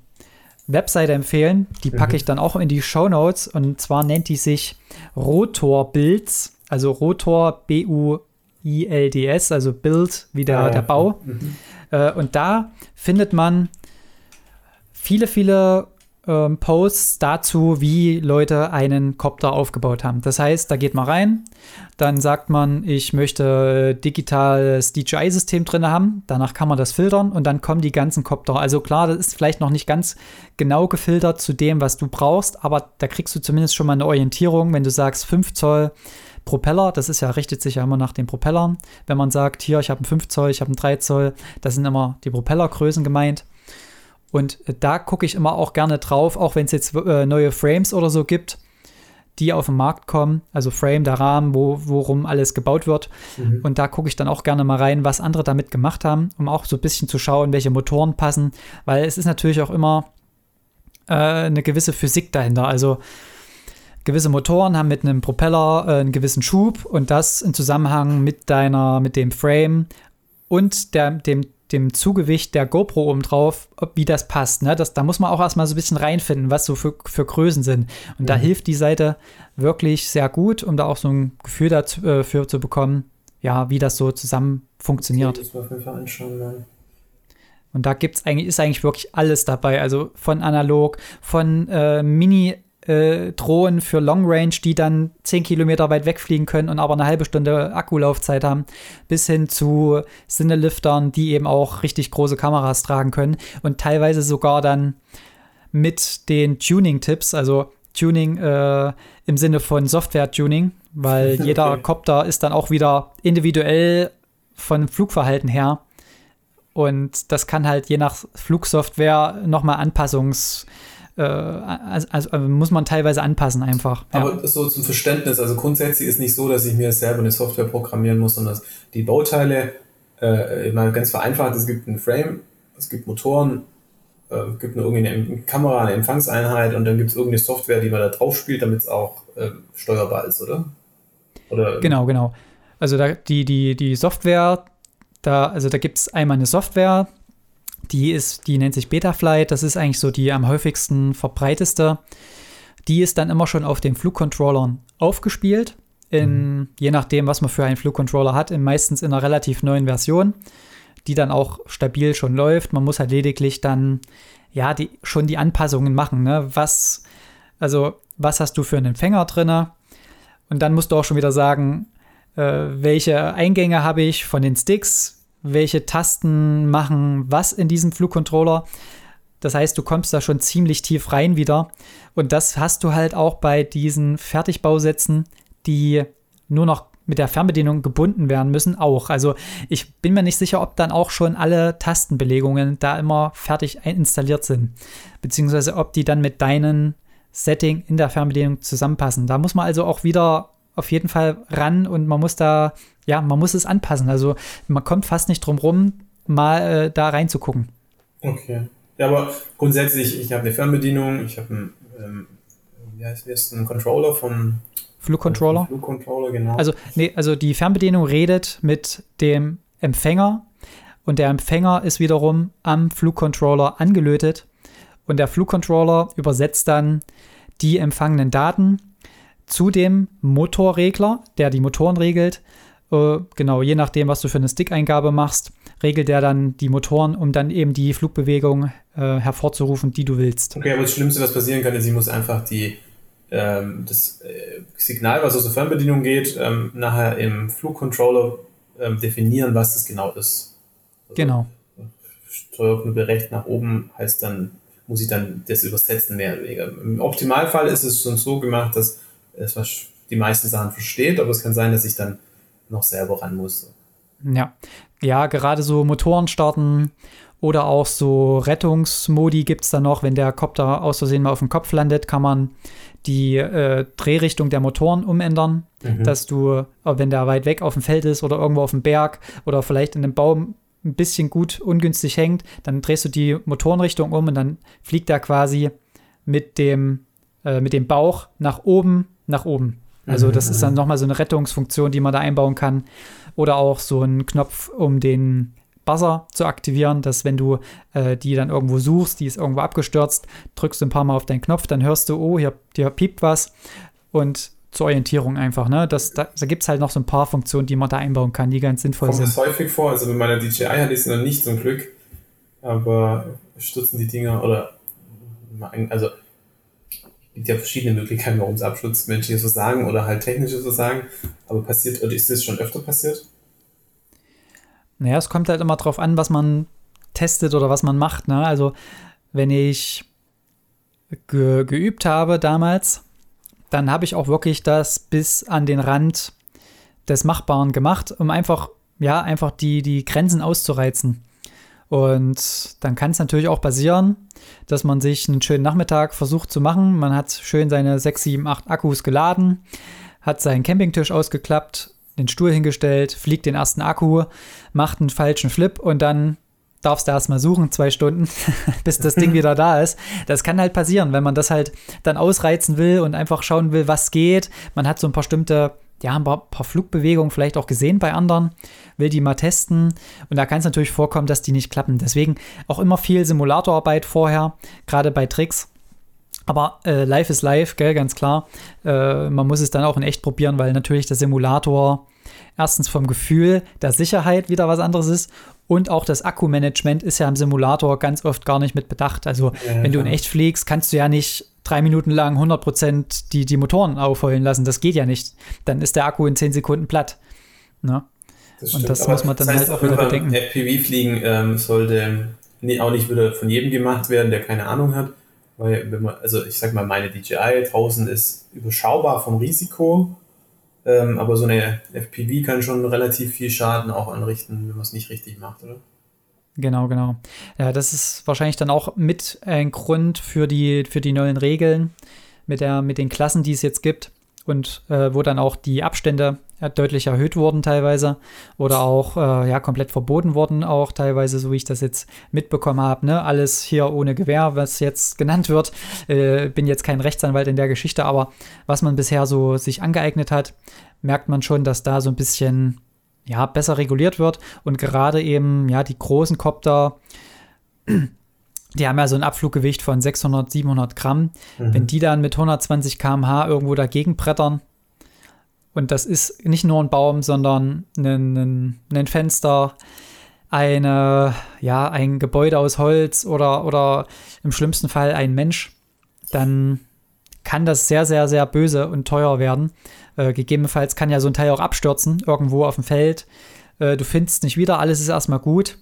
Webseite empfehlen. Die packe mhm. ich dann auch in die Show Notes. Und zwar nennt die sich Rotor Builds, also Rotor B-U-I-L-D-S, also Build wie der, ah, der Bau. Mhm. Äh, und da findet man viele, viele ähm, Posts dazu, wie Leute einen Copter aufgebaut haben. Das heißt, da geht man rein, dann sagt man, ich möchte digitales DJI-System drin haben, danach kann man das filtern und dann kommen die ganzen Copter. Also klar, das ist vielleicht noch nicht ganz genau gefiltert zu dem, was du brauchst, aber da kriegst du zumindest schon mal eine Orientierung, wenn du sagst 5 Zoll Propeller, das ist ja, richtet sich ja immer nach den Propellern. Wenn man sagt, hier, ich habe einen 5 Zoll, ich habe einen 3 Zoll, das sind immer die Propellergrößen gemeint. Und da gucke ich immer auch gerne drauf, auch wenn es jetzt äh, neue Frames oder so gibt, die auf den Markt kommen. Also Frame, der Rahmen, wo, worum alles gebaut wird. Mhm. Und da gucke ich dann auch gerne mal rein, was andere damit gemacht haben, um auch so ein bisschen zu schauen, welche Motoren passen. Weil es ist natürlich auch immer äh, eine gewisse Physik dahinter. Also gewisse Motoren haben mit einem Propeller äh, einen gewissen Schub und das in Zusammenhang mit deiner, mit dem Frame und der, dem dem Zugewicht der GoPro oben drauf, wie das passt. Ne? Das, da muss man auch erstmal so ein bisschen reinfinden, was so für, für Größen sind. Und mhm. da hilft die Seite wirklich sehr gut, um da auch so ein Gefühl dafür äh, zu bekommen, ja, wie das so zusammen funktioniert. Das auf jeden Fall anschauen, ja. Und da gibt's eigentlich, ist eigentlich wirklich alles dabei. Also von analog, von äh, Mini äh, Drohnen für Long Range, die dann 10 Kilometer weit wegfliegen können und aber eine halbe Stunde Akkulaufzeit haben, bis hin zu Sinneliftern, die eben auch richtig große Kameras tragen können und teilweise sogar dann mit den Tuning-Tipps, also Tuning äh, im Sinne von Software-Tuning, weil jeder Copter ist dann auch wieder individuell von Flugverhalten her. Und das kann halt je nach Flugsoftware nochmal Anpassungs- äh, also, also, muss man teilweise anpassen einfach. Ja. Aber so zum Verständnis, also grundsätzlich ist nicht so, dass ich mir selber eine Software programmieren muss, sondern die Bauteile, äh, mal ganz vereinfacht, es gibt einen Frame, es gibt Motoren, äh, es gibt eine, eine Kamera, eine Empfangseinheit und dann gibt es irgendeine Software, die man da drauf spielt, damit es auch äh, steuerbar ist, oder? oder? Genau, genau. Also da, die, die, die Software, da, also da gibt es einmal eine Software, die ist, die nennt sich Betaflight. Das ist eigentlich so die am häufigsten verbreiteste. Die ist dann immer schon auf den Flugcontrollern aufgespielt. In, mhm. Je nachdem, was man für einen Flugcontroller hat, in, meistens in einer relativ neuen Version, die dann auch stabil schon läuft. Man muss halt lediglich dann ja die, schon die Anpassungen machen. Ne? Was, also, was hast du für einen Empfänger drin? Und dann musst du auch schon wieder sagen, äh, welche Eingänge habe ich von den Sticks, welche Tasten machen was in diesem Flugcontroller. Das heißt, du kommst da schon ziemlich tief rein wieder. Und das hast du halt auch bei diesen Fertigbausätzen, die nur noch mit der Fernbedienung gebunden werden müssen, auch. Also ich bin mir nicht sicher, ob dann auch schon alle Tastenbelegungen da immer fertig installiert sind. Beziehungsweise ob die dann mit deinen Setting in der Fernbedienung zusammenpassen. Da muss man also auch wieder auf jeden Fall ran und man muss da ja, man muss es anpassen. Also man kommt fast nicht drum rum, mal äh, da reinzugucken. Okay. Ja, aber grundsätzlich, ich habe eine Fernbedienung, ich habe einen, ähm, wie heißt das, einen Controller von Flugcontroller. Flugcontroller, genau. Also, nee, also die Fernbedienung redet mit dem Empfänger und der Empfänger ist wiederum am Flugcontroller angelötet und der Flugcontroller übersetzt dann die empfangenen Daten zu dem Motorregler, der die Motoren regelt. Äh, genau, je nachdem, was du für eine Stick-Eingabe machst, regelt der dann die Motoren, um dann eben die Flugbewegung äh, hervorzurufen, die du willst. Okay, aber das Schlimmste, was passieren kann, ist, sie muss einfach die, ähm, das äh, Signal, was aus der Fernbedienung geht, ähm, nachher im Flugcontroller ähm, definieren, was das genau ist. Also, genau. Steuerknüppel rechts nach oben heißt dann, muss ich dann das übersetzen mehr oder weniger. Im Optimalfall ist es schon so gemacht, dass es die meisten Sachen versteht, aber es kann sein, dass ich dann noch selber ran muss. Ja, ja, gerade so Motoren starten oder auch so Rettungsmodi gibt es da noch. Wenn der Kopter aus Versehen mal auf dem Kopf landet, kann man die äh, Drehrichtung der Motoren umändern, mhm. dass du, wenn der weit weg auf dem Feld ist oder irgendwo auf dem Berg oder vielleicht in einem Baum ein bisschen gut ungünstig hängt, dann drehst du die Motorenrichtung um und dann fliegt er quasi mit dem, äh, mit dem Bauch nach oben, nach oben. Also das ist dann nochmal so eine Rettungsfunktion, die man da einbauen kann. Oder auch so ein Knopf, um den Buzzer zu aktivieren, dass wenn du äh, die dann irgendwo suchst, die ist irgendwo abgestürzt, drückst du ein paar Mal auf deinen Knopf, dann hörst du, oh, hier, hier piept was. Und zur Orientierung einfach, ne? Das, da, da gibt es halt noch so ein paar Funktionen, die man da einbauen kann, die ganz sinnvoll Kommt sind. Kommt häufig vor? Also bei meiner DJI hatte ich es noch nicht zum Glück, aber stürzen die Dinger oder also gibt ja verschiedene Möglichkeiten, warum es abstürzt, menschliche so sagen oder halt technische so sagen, aber passiert, oder ist das schon öfter passiert? Naja, es kommt halt immer drauf an, was man testet oder was man macht, ne? Also wenn ich ge geübt habe damals, dann habe ich auch wirklich das bis an den Rand des Machbaren gemacht, um einfach, ja, einfach die, die Grenzen auszureizen. Und dann kann es natürlich auch passieren, dass man sich einen schönen Nachmittag versucht zu machen. Man hat schön seine 6, 7, 8 Akkus geladen, hat seinen Campingtisch ausgeklappt, den Stuhl hingestellt, fliegt den ersten Akku, macht einen falschen Flip und dann darfst du erstmal suchen, zwei Stunden, bis das Ding wieder da ist. Das kann halt passieren, wenn man das halt dann ausreizen will und einfach schauen will, was geht. Man hat so ein paar bestimmte, ja, ein paar, paar Flugbewegungen vielleicht auch gesehen bei anderen, will die mal testen und da kann es natürlich vorkommen, dass die nicht klappen. Deswegen auch immer viel Simulatorarbeit vorher, gerade bei Tricks. Aber äh, live ist live, gell, ganz klar. Äh, man muss es dann auch in echt probieren, weil natürlich der Simulator erstens vom Gefühl der Sicherheit wieder was anderes ist und auch das Akkumanagement ist ja im Simulator ganz oft gar nicht mit bedacht. Also ja, wenn du in echt fliegst, kannst du ja nicht drei Minuten lang 100% die, die Motoren aufheulen lassen. Das geht ja nicht. Dann ist der Akku in zehn Sekunden platt. Ne? Das und das muss man dann das heißt, halt auch wieder bedenken. FPV-Fliegen ähm, sollte nee, auch nicht wieder von jedem gemacht werden, der keine Ahnung hat. Weil, wenn man, also ich sag mal, meine DJI draußen ist überschaubar vom Risiko ähm, aber so eine FPV kann schon relativ viel Schaden auch anrichten, wenn man es nicht richtig macht, oder? Genau, genau. Ja, das ist wahrscheinlich dann auch mit ein Grund für die, für die neuen Regeln mit, der, mit den Klassen, die es jetzt gibt und äh, wo dann auch die Abstände deutlich erhöht wurden teilweise oder auch äh, ja komplett verboten wurden auch teilweise, so wie ich das jetzt mitbekommen habe. Ne? Alles hier ohne Gewehr, was jetzt genannt wird. Äh, bin jetzt kein Rechtsanwalt in der Geschichte, aber was man bisher so sich angeeignet hat, merkt man schon, dass da so ein bisschen ja besser reguliert wird und gerade eben ja die großen Kopter die haben ja so ein Abfluggewicht von 600, 700 Gramm. Mhm. Wenn die dann mit 120 km/h irgendwo dagegen brettern, und das ist nicht nur ein Baum, sondern ein, ein, ein Fenster, eine, ja, ein Gebäude aus Holz oder, oder im schlimmsten Fall ein Mensch, dann kann das sehr, sehr, sehr böse und teuer werden. Äh, gegebenenfalls kann ja so ein Teil auch abstürzen, irgendwo auf dem Feld. Äh, du findest nicht wieder, alles ist erstmal gut.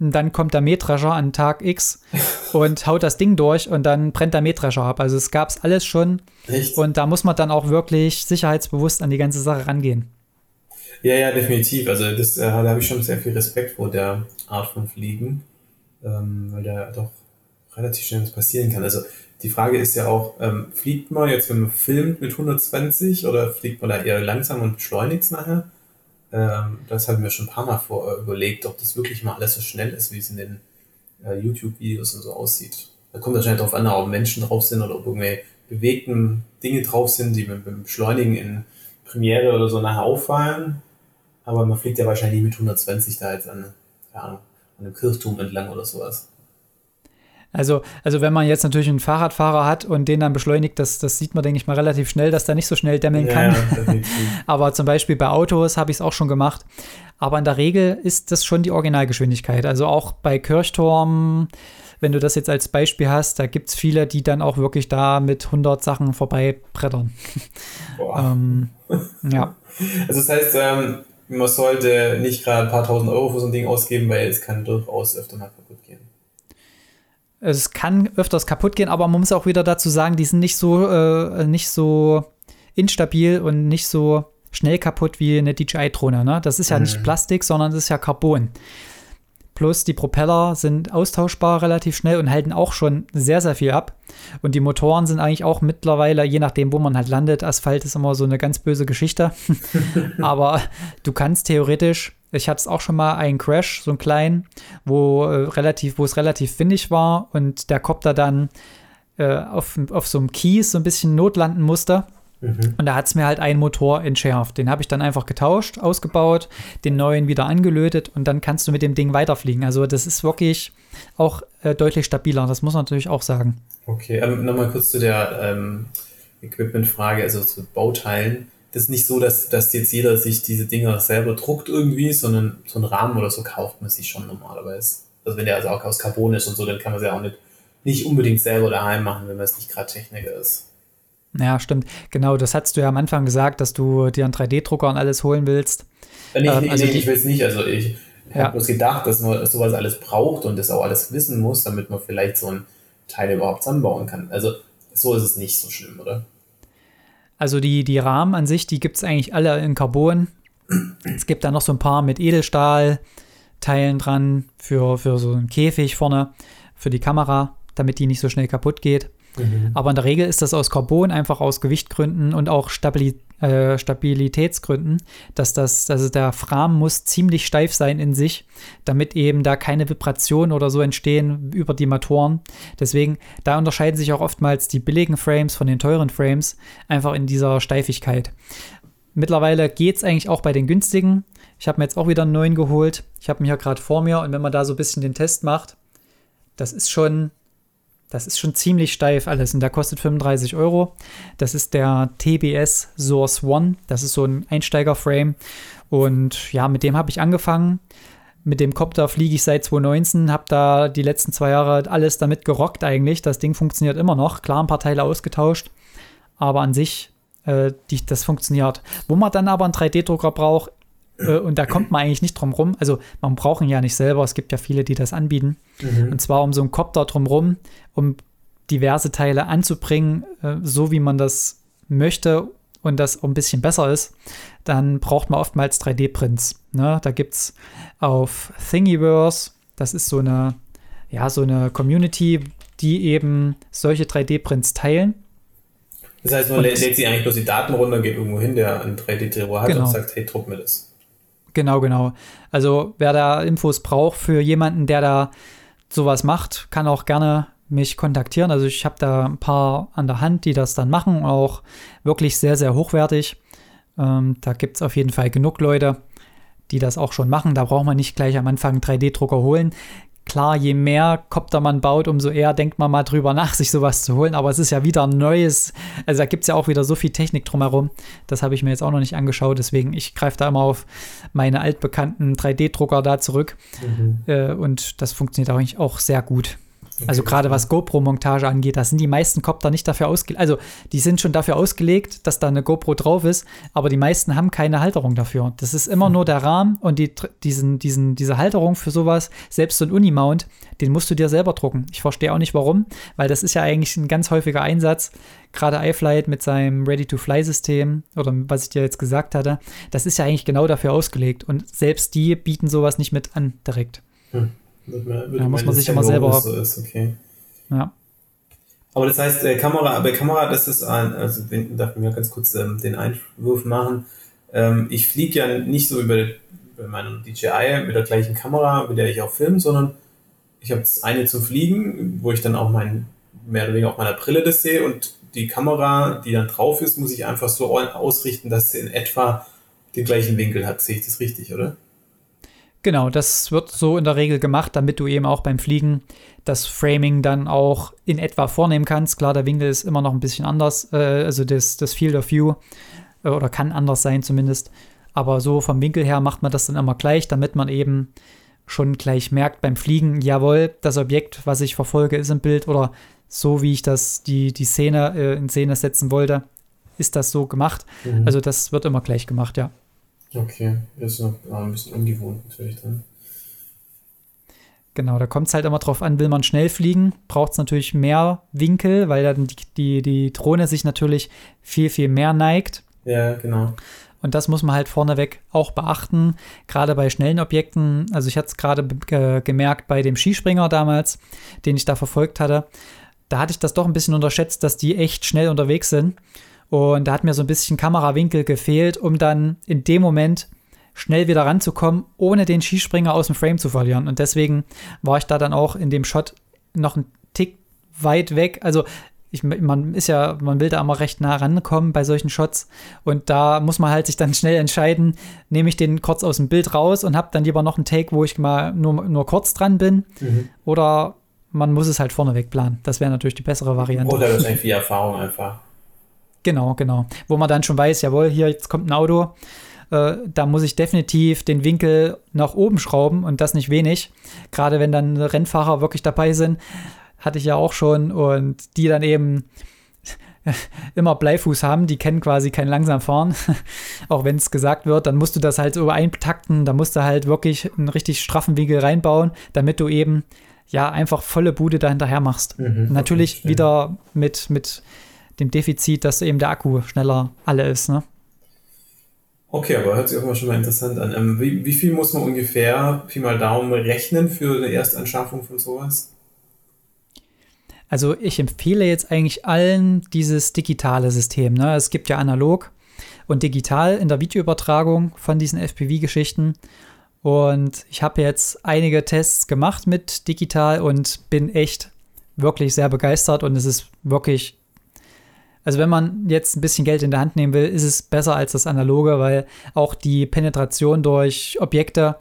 Und dann kommt der Mähdrescher an Tag X und haut das Ding durch und dann brennt der Mähdrescher ab. Also es gab es alles schon. Echt? Und da muss man dann auch wirklich sicherheitsbewusst an die ganze Sache rangehen. Ja, ja, definitiv. Also das, äh, da habe ich schon sehr viel Respekt vor der Art von Fliegen, ähm, weil da doch relativ schnell was passieren kann. Also die Frage ist ja auch, ähm, fliegt man jetzt, wenn man filmt mit 120 oder fliegt man da eher langsam und beschleunigt es nachher? Ähm, das haben wir schon ein paar Mal vor, äh, überlegt, ob das wirklich mal alles so schnell ist, wie es in den äh, YouTube-Videos und so aussieht. Da kommt wahrscheinlich darauf an, ob Menschen drauf sind oder ob irgendwelche bewegten Dinge drauf sind, die beim Beschleunigen in Premiere oder so nachher auffallen. Aber man fliegt ja wahrscheinlich mit 120 da jetzt an, ja, an einem Kirchturm entlang oder sowas. Also, also wenn man jetzt natürlich einen Fahrradfahrer hat und den dann beschleunigt, das, das sieht man, denke ich mal, relativ schnell, dass der nicht so schnell dämmeln kann. Ja, Aber zum Beispiel bei Autos habe ich es auch schon gemacht. Aber in der Regel ist das schon die Originalgeschwindigkeit. Also auch bei Kirchturm, wenn du das jetzt als Beispiel hast, da gibt es viele, die dann auch wirklich da mit 100 Sachen vorbeibrettern. ähm, ja. Also das heißt, ähm, man sollte nicht gerade ein paar tausend Euro für so ein Ding ausgeben, weil es kann durchaus öfter mal kaputt gehen. Es kann öfters kaputt gehen, aber man muss auch wieder dazu sagen, die sind nicht so, äh, nicht so instabil und nicht so schnell kaputt wie eine DJI-Drohne. Ne? Das ist ja mhm. nicht Plastik, sondern das ist ja Carbon. Plus die Propeller sind austauschbar relativ schnell und halten auch schon sehr, sehr viel ab. Und die Motoren sind eigentlich auch mittlerweile, je nachdem, wo man halt landet, Asphalt ist immer so eine ganz böse Geschichte. Aber du kannst theoretisch, ich hatte es auch schon mal einen Crash, so einen kleinen, wo, äh, relativ, wo es relativ windig war und der Kopter dann äh, auf, auf so einem Kies so ein bisschen notlanden musste. Mhm. Und da hat es mir halt einen Motor entschärft. Den habe ich dann einfach getauscht, ausgebaut, den neuen wieder angelötet und dann kannst du mit dem Ding weiterfliegen. Also das ist wirklich auch äh, deutlich stabiler. Das muss man natürlich auch sagen. Okay, ähm, nochmal kurz zu der ähm, Equipment-Frage, also zu Bauteilen. Ist nicht so, dass, dass jetzt jeder sich diese Dinger selber druckt irgendwie, sondern so einen Rahmen oder so kauft man sich schon normalerweise. Also wenn der also auch aus Carbon ist und so, dann kann man es ja auch nicht, nicht unbedingt selber daheim machen, wenn man es nicht gerade Techniker ist. Ja, stimmt. Genau, das hast du ja am Anfang gesagt, dass du dir einen 3D-Drucker und alles holen willst. Äh, nee, ähm, nee, also nee, ich will es nicht. Also ich ja. habe bloß gedacht, dass man sowas alles braucht und das auch alles wissen muss, damit man vielleicht so ein Teil überhaupt zusammenbauen kann. Also so ist es nicht so schlimm, oder? Also die, die Rahmen an sich, die gibt es eigentlich alle in Carbon. es gibt da noch so ein paar mit Edelstahl-Teilen dran für, für so einen Käfig vorne, für die Kamera, damit die nicht so schnell kaputt geht. Mhm. Aber in der Regel ist das aus Carbon, einfach aus Gewichtgründen und auch Stabili äh, Stabilitätsgründen, dass das, also der Rahmen muss ziemlich steif sein in sich, damit eben da keine Vibrationen oder so entstehen über die Motoren. Deswegen, da unterscheiden sich auch oftmals die billigen Frames von den teuren Frames, einfach in dieser Steifigkeit. Mittlerweile geht es eigentlich auch bei den günstigen. Ich habe mir jetzt auch wieder einen neuen geholt. Ich habe ihn hier gerade vor mir und wenn man da so ein bisschen den Test macht, das ist schon das ist schon ziemlich steif alles und der kostet 35 Euro. Das ist der TBS Source One. Das ist so ein Einsteiger-Frame. Und ja, mit dem habe ich angefangen. Mit dem Copter fliege ich seit 2019, habe da die letzten zwei Jahre alles damit gerockt eigentlich. Das Ding funktioniert immer noch. Klar, ein paar Teile ausgetauscht, aber an sich, äh, die, das funktioniert. Wo man dann aber einen 3D-Drucker braucht, und da kommt man eigentlich nicht drum rum. Also man braucht ihn ja nicht selber, es gibt ja viele, die das anbieten. Mhm. Und zwar um so einen Copter drumrum, um diverse Teile anzubringen, äh, so wie man das möchte und das ein bisschen besser ist, dann braucht man oftmals 3D-Prints. Ne? Da gibt es auf Thingiverse, das ist so eine, ja, so eine Community, die eben solche 3D-Prints teilen. Das heißt, man lädt sich eigentlich bloß die Daten runter, geht irgendwo hin, der einen 3D-Terror hat genau. und sagt, hey, druck mir das. Genau, genau. Also wer da Infos braucht für jemanden, der da sowas macht, kann auch gerne mich kontaktieren. Also ich habe da ein paar an der Hand, die das dann machen, auch wirklich sehr, sehr hochwertig. Ähm, da gibt es auf jeden Fall genug Leute, die das auch schon machen. Da braucht man nicht gleich am Anfang einen 3D-Drucker holen. Klar, je mehr Copter man baut, umso eher denkt man mal drüber nach, sich sowas zu holen. Aber es ist ja wieder ein neues, also da gibt es ja auch wieder so viel Technik drumherum. Das habe ich mir jetzt auch noch nicht angeschaut. Deswegen, ich greife da immer auf meine altbekannten 3D-Drucker da zurück. Mhm. Äh, und das funktioniert eigentlich auch sehr gut. Also gerade was GoPro-Montage angeht, da sind die meisten Copter nicht dafür ausgelegt. Also die sind schon dafür ausgelegt, dass da eine GoPro drauf ist, aber die meisten haben keine Halterung dafür. Das ist immer hm. nur der Rahmen und die, diesen, diesen, diese Halterung für sowas, selbst so ein Unimount, den musst du dir selber drucken. Ich verstehe auch nicht warum, weil das ist ja eigentlich ein ganz häufiger Einsatz. Gerade iFlight mit seinem Ready-to-Fly-System oder was ich dir jetzt gesagt hatte, das ist ja eigentlich genau dafür ausgelegt. Und selbst die bieten sowas nicht mit an direkt. Hm. Da muss man sich immer selber. So ist, okay. Ja. Aber das heißt, äh, Kamera, bei Kamera, das ist ein, also wenn, darf ich mir ganz kurz ähm, den Einwurf machen. Ähm, ich fliege ja nicht so über, über meinen DJI mit der gleichen Kamera, mit der ich auch filme, sondern ich habe eine zum Fliegen, wo ich dann auch mein, mehr oder weniger auf meiner Brille das sehe und die Kamera, die dann drauf ist, muss ich einfach so ausrichten, dass sie in etwa den gleichen Winkel hat. Sehe ich das richtig, oder? Genau, das wird so in der Regel gemacht, damit du eben auch beim Fliegen das Framing dann auch in etwa vornehmen kannst. Klar, der Winkel ist immer noch ein bisschen anders, äh, also das, das Field of View äh, oder kann anders sein zumindest. Aber so vom Winkel her macht man das dann immer gleich, damit man eben schon gleich merkt beim Fliegen, jawohl, das Objekt, was ich verfolge, ist im Bild oder so, wie ich das, die, die Szene äh, in Szene setzen wollte, ist das so gemacht. Mhm. Also das wird immer gleich gemacht, ja. Okay, das ist noch ein bisschen ungewohnt natürlich dann. Genau, da kommt es halt immer drauf an, will man schnell fliegen, braucht es natürlich mehr Winkel, weil dann die, die, die Drohne sich natürlich viel, viel mehr neigt. Ja, genau. Und das muss man halt vorneweg auch beachten, gerade bei schnellen Objekten. Also ich hatte es gerade äh, gemerkt bei dem Skispringer damals, den ich da verfolgt hatte. Da hatte ich das doch ein bisschen unterschätzt, dass die echt schnell unterwegs sind. Und da hat mir so ein bisschen Kamerawinkel gefehlt, um dann in dem Moment schnell wieder ranzukommen, ohne den Skispringer aus dem Frame zu verlieren. Und deswegen war ich da dann auch in dem Shot noch einen Tick weit weg. Also ich, man ist ja, man will da immer recht nah rankommen bei solchen Shots. Und da muss man halt sich dann schnell entscheiden, nehme ich den kurz aus dem Bild raus und habe dann lieber noch einen Take, wo ich mal nur, nur kurz dran bin. Mhm. Oder man muss es halt vorneweg planen. Das wäre natürlich die bessere Variante. Oder wahrscheinlich viel Erfahrung einfach. Genau, genau. Wo man dann schon weiß, jawohl, hier jetzt kommt ein Auto, äh, da muss ich definitiv den Winkel nach oben schrauben und das nicht wenig. Gerade wenn dann Rennfahrer wirklich dabei sind, hatte ich ja auch schon und die dann eben immer Bleifuß haben, die kennen quasi kein langsam fahren. auch wenn es gesagt wird, dann musst du das halt so eintakten, da musst du halt wirklich einen richtig straffen Winkel reinbauen, damit du eben ja einfach volle Bude dahinterher machst. Mhm, Natürlich wieder mit, mit dem Defizit, dass eben der Akku schneller alle ist. Ne? Okay, aber hört sich auch mal schon mal interessant an. Ähm, wie, wie viel muss man ungefähr, Pi mal Daumen, rechnen für eine Erstanschaffung von sowas? Also ich empfehle jetzt eigentlich allen dieses digitale System. Ne? Es gibt ja analog und digital in der Videoübertragung von diesen FPV-Geschichten. Und ich habe jetzt einige Tests gemacht mit digital und bin echt wirklich sehr begeistert und es ist wirklich also wenn man jetzt ein bisschen Geld in der Hand nehmen will, ist es besser als das analoge, weil auch die Penetration durch Objekte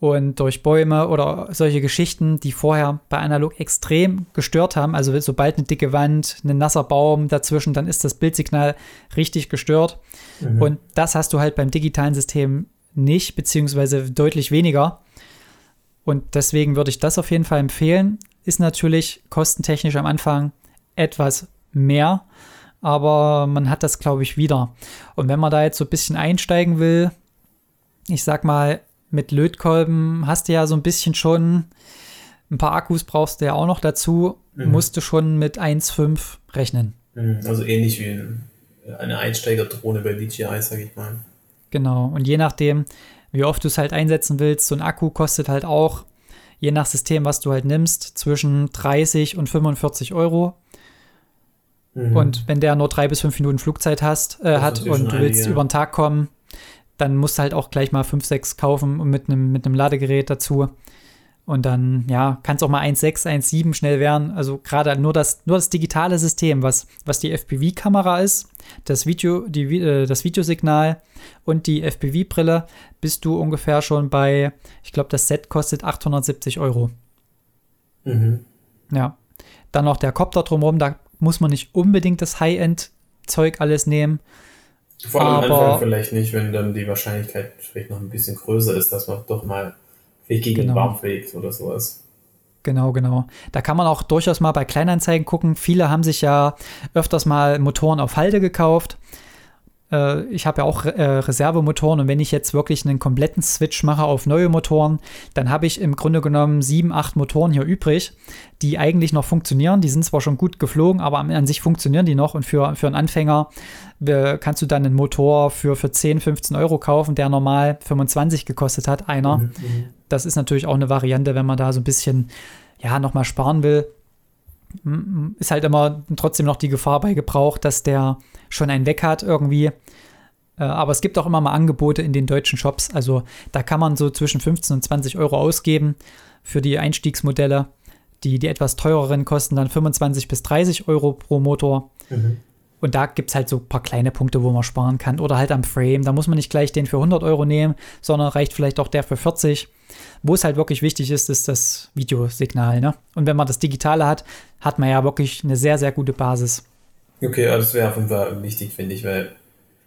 und durch Bäume oder solche Geschichten, die vorher bei analog extrem gestört haben, also sobald eine dicke Wand, ein nasser Baum dazwischen, dann ist das Bildsignal richtig gestört. Mhm. Und das hast du halt beim digitalen System nicht, beziehungsweise deutlich weniger. Und deswegen würde ich das auf jeden Fall empfehlen. Ist natürlich kostentechnisch am Anfang etwas mehr, aber man hat das, glaube ich, wieder. Und wenn man da jetzt so ein bisschen einsteigen will, ich sag mal, mit Lötkolben hast du ja so ein bisschen schon, ein paar Akkus brauchst du ja auch noch dazu, mhm. musst du schon mit 1,5 rechnen. Mhm. Also ähnlich wie eine Einsteigerdrohne bei DJI, sag ich mal. Genau, und je nachdem, wie oft du es halt einsetzen willst, so ein Akku kostet halt auch, je nach System, was du halt nimmst, zwischen 30 und 45 Euro. Mhm. Und wenn der nur drei bis fünf Minuten Flugzeit hast, äh, hat und du willst einige. über den Tag kommen, dann musst du halt auch gleich mal fünf, sechs kaufen mit einem mit Ladegerät dazu. Und dann, ja, kann es auch mal 1,6, 1,7 schnell werden. Also gerade nur das, nur das digitale System, was, was die FPV-Kamera ist, das Video, die, äh, das Videosignal und die FPV-Brille, bist du ungefähr schon bei, ich glaube, das Set kostet 870 Euro. Mhm. Ja. Dann noch der Kopter drumherum, da muss man nicht unbedingt das High-End-Zeug alles nehmen. Vor allem am Anfang vielleicht nicht, wenn dann die Wahrscheinlichkeit vielleicht noch ein bisschen größer ist, dass man doch mal Weg gegen genau. den Baum fliegt oder sowas. Genau, genau. Da kann man auch durchaus mal bei Kleinanzeigen gucken. Viele haben sich ja öfters mal Motoren auf Halde gekauft äh, ich habe ja auch äh, Reservemotoren und wenn ich jetzt wirklich einen kompletten Switch mache auf neue Motoren, dann habe ich im Grunde genommen sieben, acht Motoren hier übrig, die eigentlich noch funktionieren. Die sind zwar schon gut geflogen, aber an sich funktionieren die noch und für, für einen Anfänger äh, kannst du dann einen Motor für, für 10, 15 Euro kaufen, der normal 25 gekostet hat, einer. Mhm, mhm, das ist natürlich auch eine Variante, wenn man da so ein bisschen, ja, nochmal sparen will ist halt immer trotzdem noch die Gefahr bei Gebrauch, dass der schon einen weg hat irgendwie. Äh, aber es gibt auch immer mal Angebote in den deutschen Shops. Also da kann man so zwischen 15 und 20 Euro ausgeben für die Einstiegsmodelle. Die, die etwas teureren kosten dann 25 bis 30 Euro pro Motor. Mhm. Und da gibt es halt so ein paar kleine Punkte, wo man sparen kann. Oder halt am Frame. Da muss man nicht gleich den für 100 Euro nehmen, sondern reicht vielleicht auch der für 40. Wo es halt wirklich wichtig ist, ist das Videosignal. Ne? Und wenn man das Digitale hat, hat man ja wirklich eine sehr, sehr gute Basis. Okay, also das wäre auf jeden Fall wichtig, finde ich, weil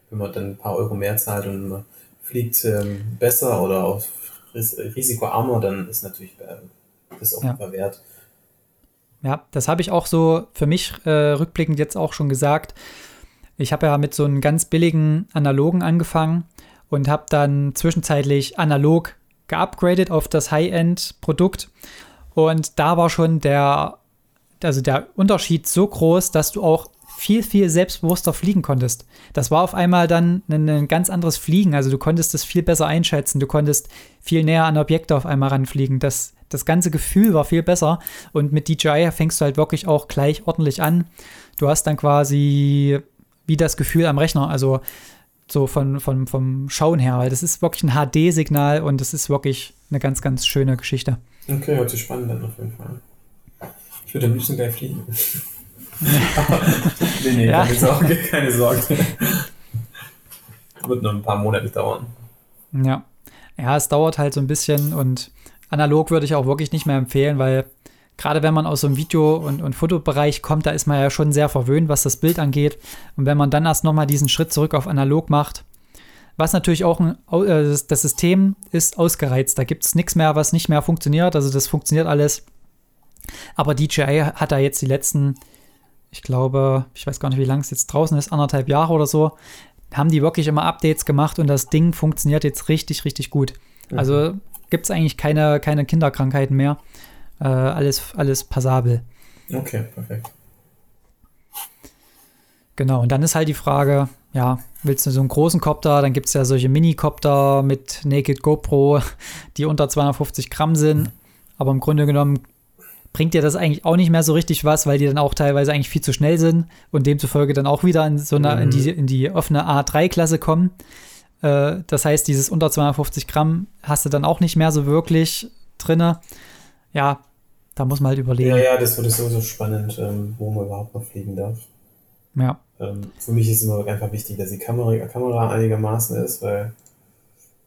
wenn man dann ein paar Euro mehr zahlt und man fliegt ähm, besser oder auf ris risikoarmer, dann ist natürlich äh, das auch ja. wert. Ja, das habe ich auch so für mich äh, rückblickend jetzt auch schon gesagt. Ich habe ja mit so einem ganz billigen analogen angefangen und habe dann zwischenzeitlich analog geupgradet auf das High-End-Produkt. Und da war schon der, also der Unterschied so groß, dass du auch viel, viel selbstbewusster fliegen konntest. Das war auf einmal dann ein, ein, ganz anderes Fliegen. Also du konntest das viel besser einschätzen. Du konntest viel näher an Objekte auf einmal ranfliegen. Das, das ganze Gefühl war viel besser. Und mit DJI fängst du halt wirklich auch gleich ordentlich an. Du hast dann quasi wie das Gefühl am Rechner. Also so von, von, vom Schauen her, weil das ist wirklich ein HD-Signal und das ist wirklich eine ganz, ganz schöne Geschichte. Okay, hört sich spannend an auf jeden Fall. Ich würde am liebsten gleich fliegen. nee, nee, ja. keine Sorge, keine Sorge. Wird noch ein paar Monate dauern. Ja. Ja, es dauert halt so ein bisschen und analog würde ich auch wirklich nicht mehr empfehlen, weil gerade wenn man aus so einem Video- und, und Fotobereich kommt, da ist man ja schon sehr verwöhnt, was das Bild angeht. Und wenn man dann erst nochmal diesen Schritt zurück auf analog macht, was natürlich auch ein, äh, das System ist ausgereizt. Da gibt es nichts mehr, was nicht mehr funktioniert. Also das funktioniert alles. Aber DJI hat da jetzt die letzten ich glaube, ich weiß gar nicht, wie lange es jetzt draußen ist, anderthalb Jahre oder so, haben die wirklich immer Updates gemacht und das Ding funktioniert jetzt richtig, richtig gut. Also gibt es eigentlich keine, keine Kinderkrankheiten mehr. Äh, alles, alles passabel. Okay, perfekt. Genau, und dann ist halt die Frage, ja, willst du so einen großen Copter, dann gibt es ja solche Mini-Copter mit Naked GoPro, die unter 250 Gramm sind. Aber im Grunde genommen bringt dir das eigentlich auch nicht mehr so richtig was, weil die dann auch teilweise eigentlich viel zu schnell sind und demzufolge dann auch wieder in so einer, mhm. in, die, in die offene A3-Klasse kommen. Äh, das heißt, dieses unter 250 Gramm hast du dann auch nicht mehr so wirklich drinne. Ja, da muss man halt überlegen. Ja, ja, das wird sowieso spannend, ähm, wo man überhaupt noch fliegen darf. Ja. Ähm, für mich ist immer einfach wichtig, dass die Kamera, Kamera einigermaßen ist, weil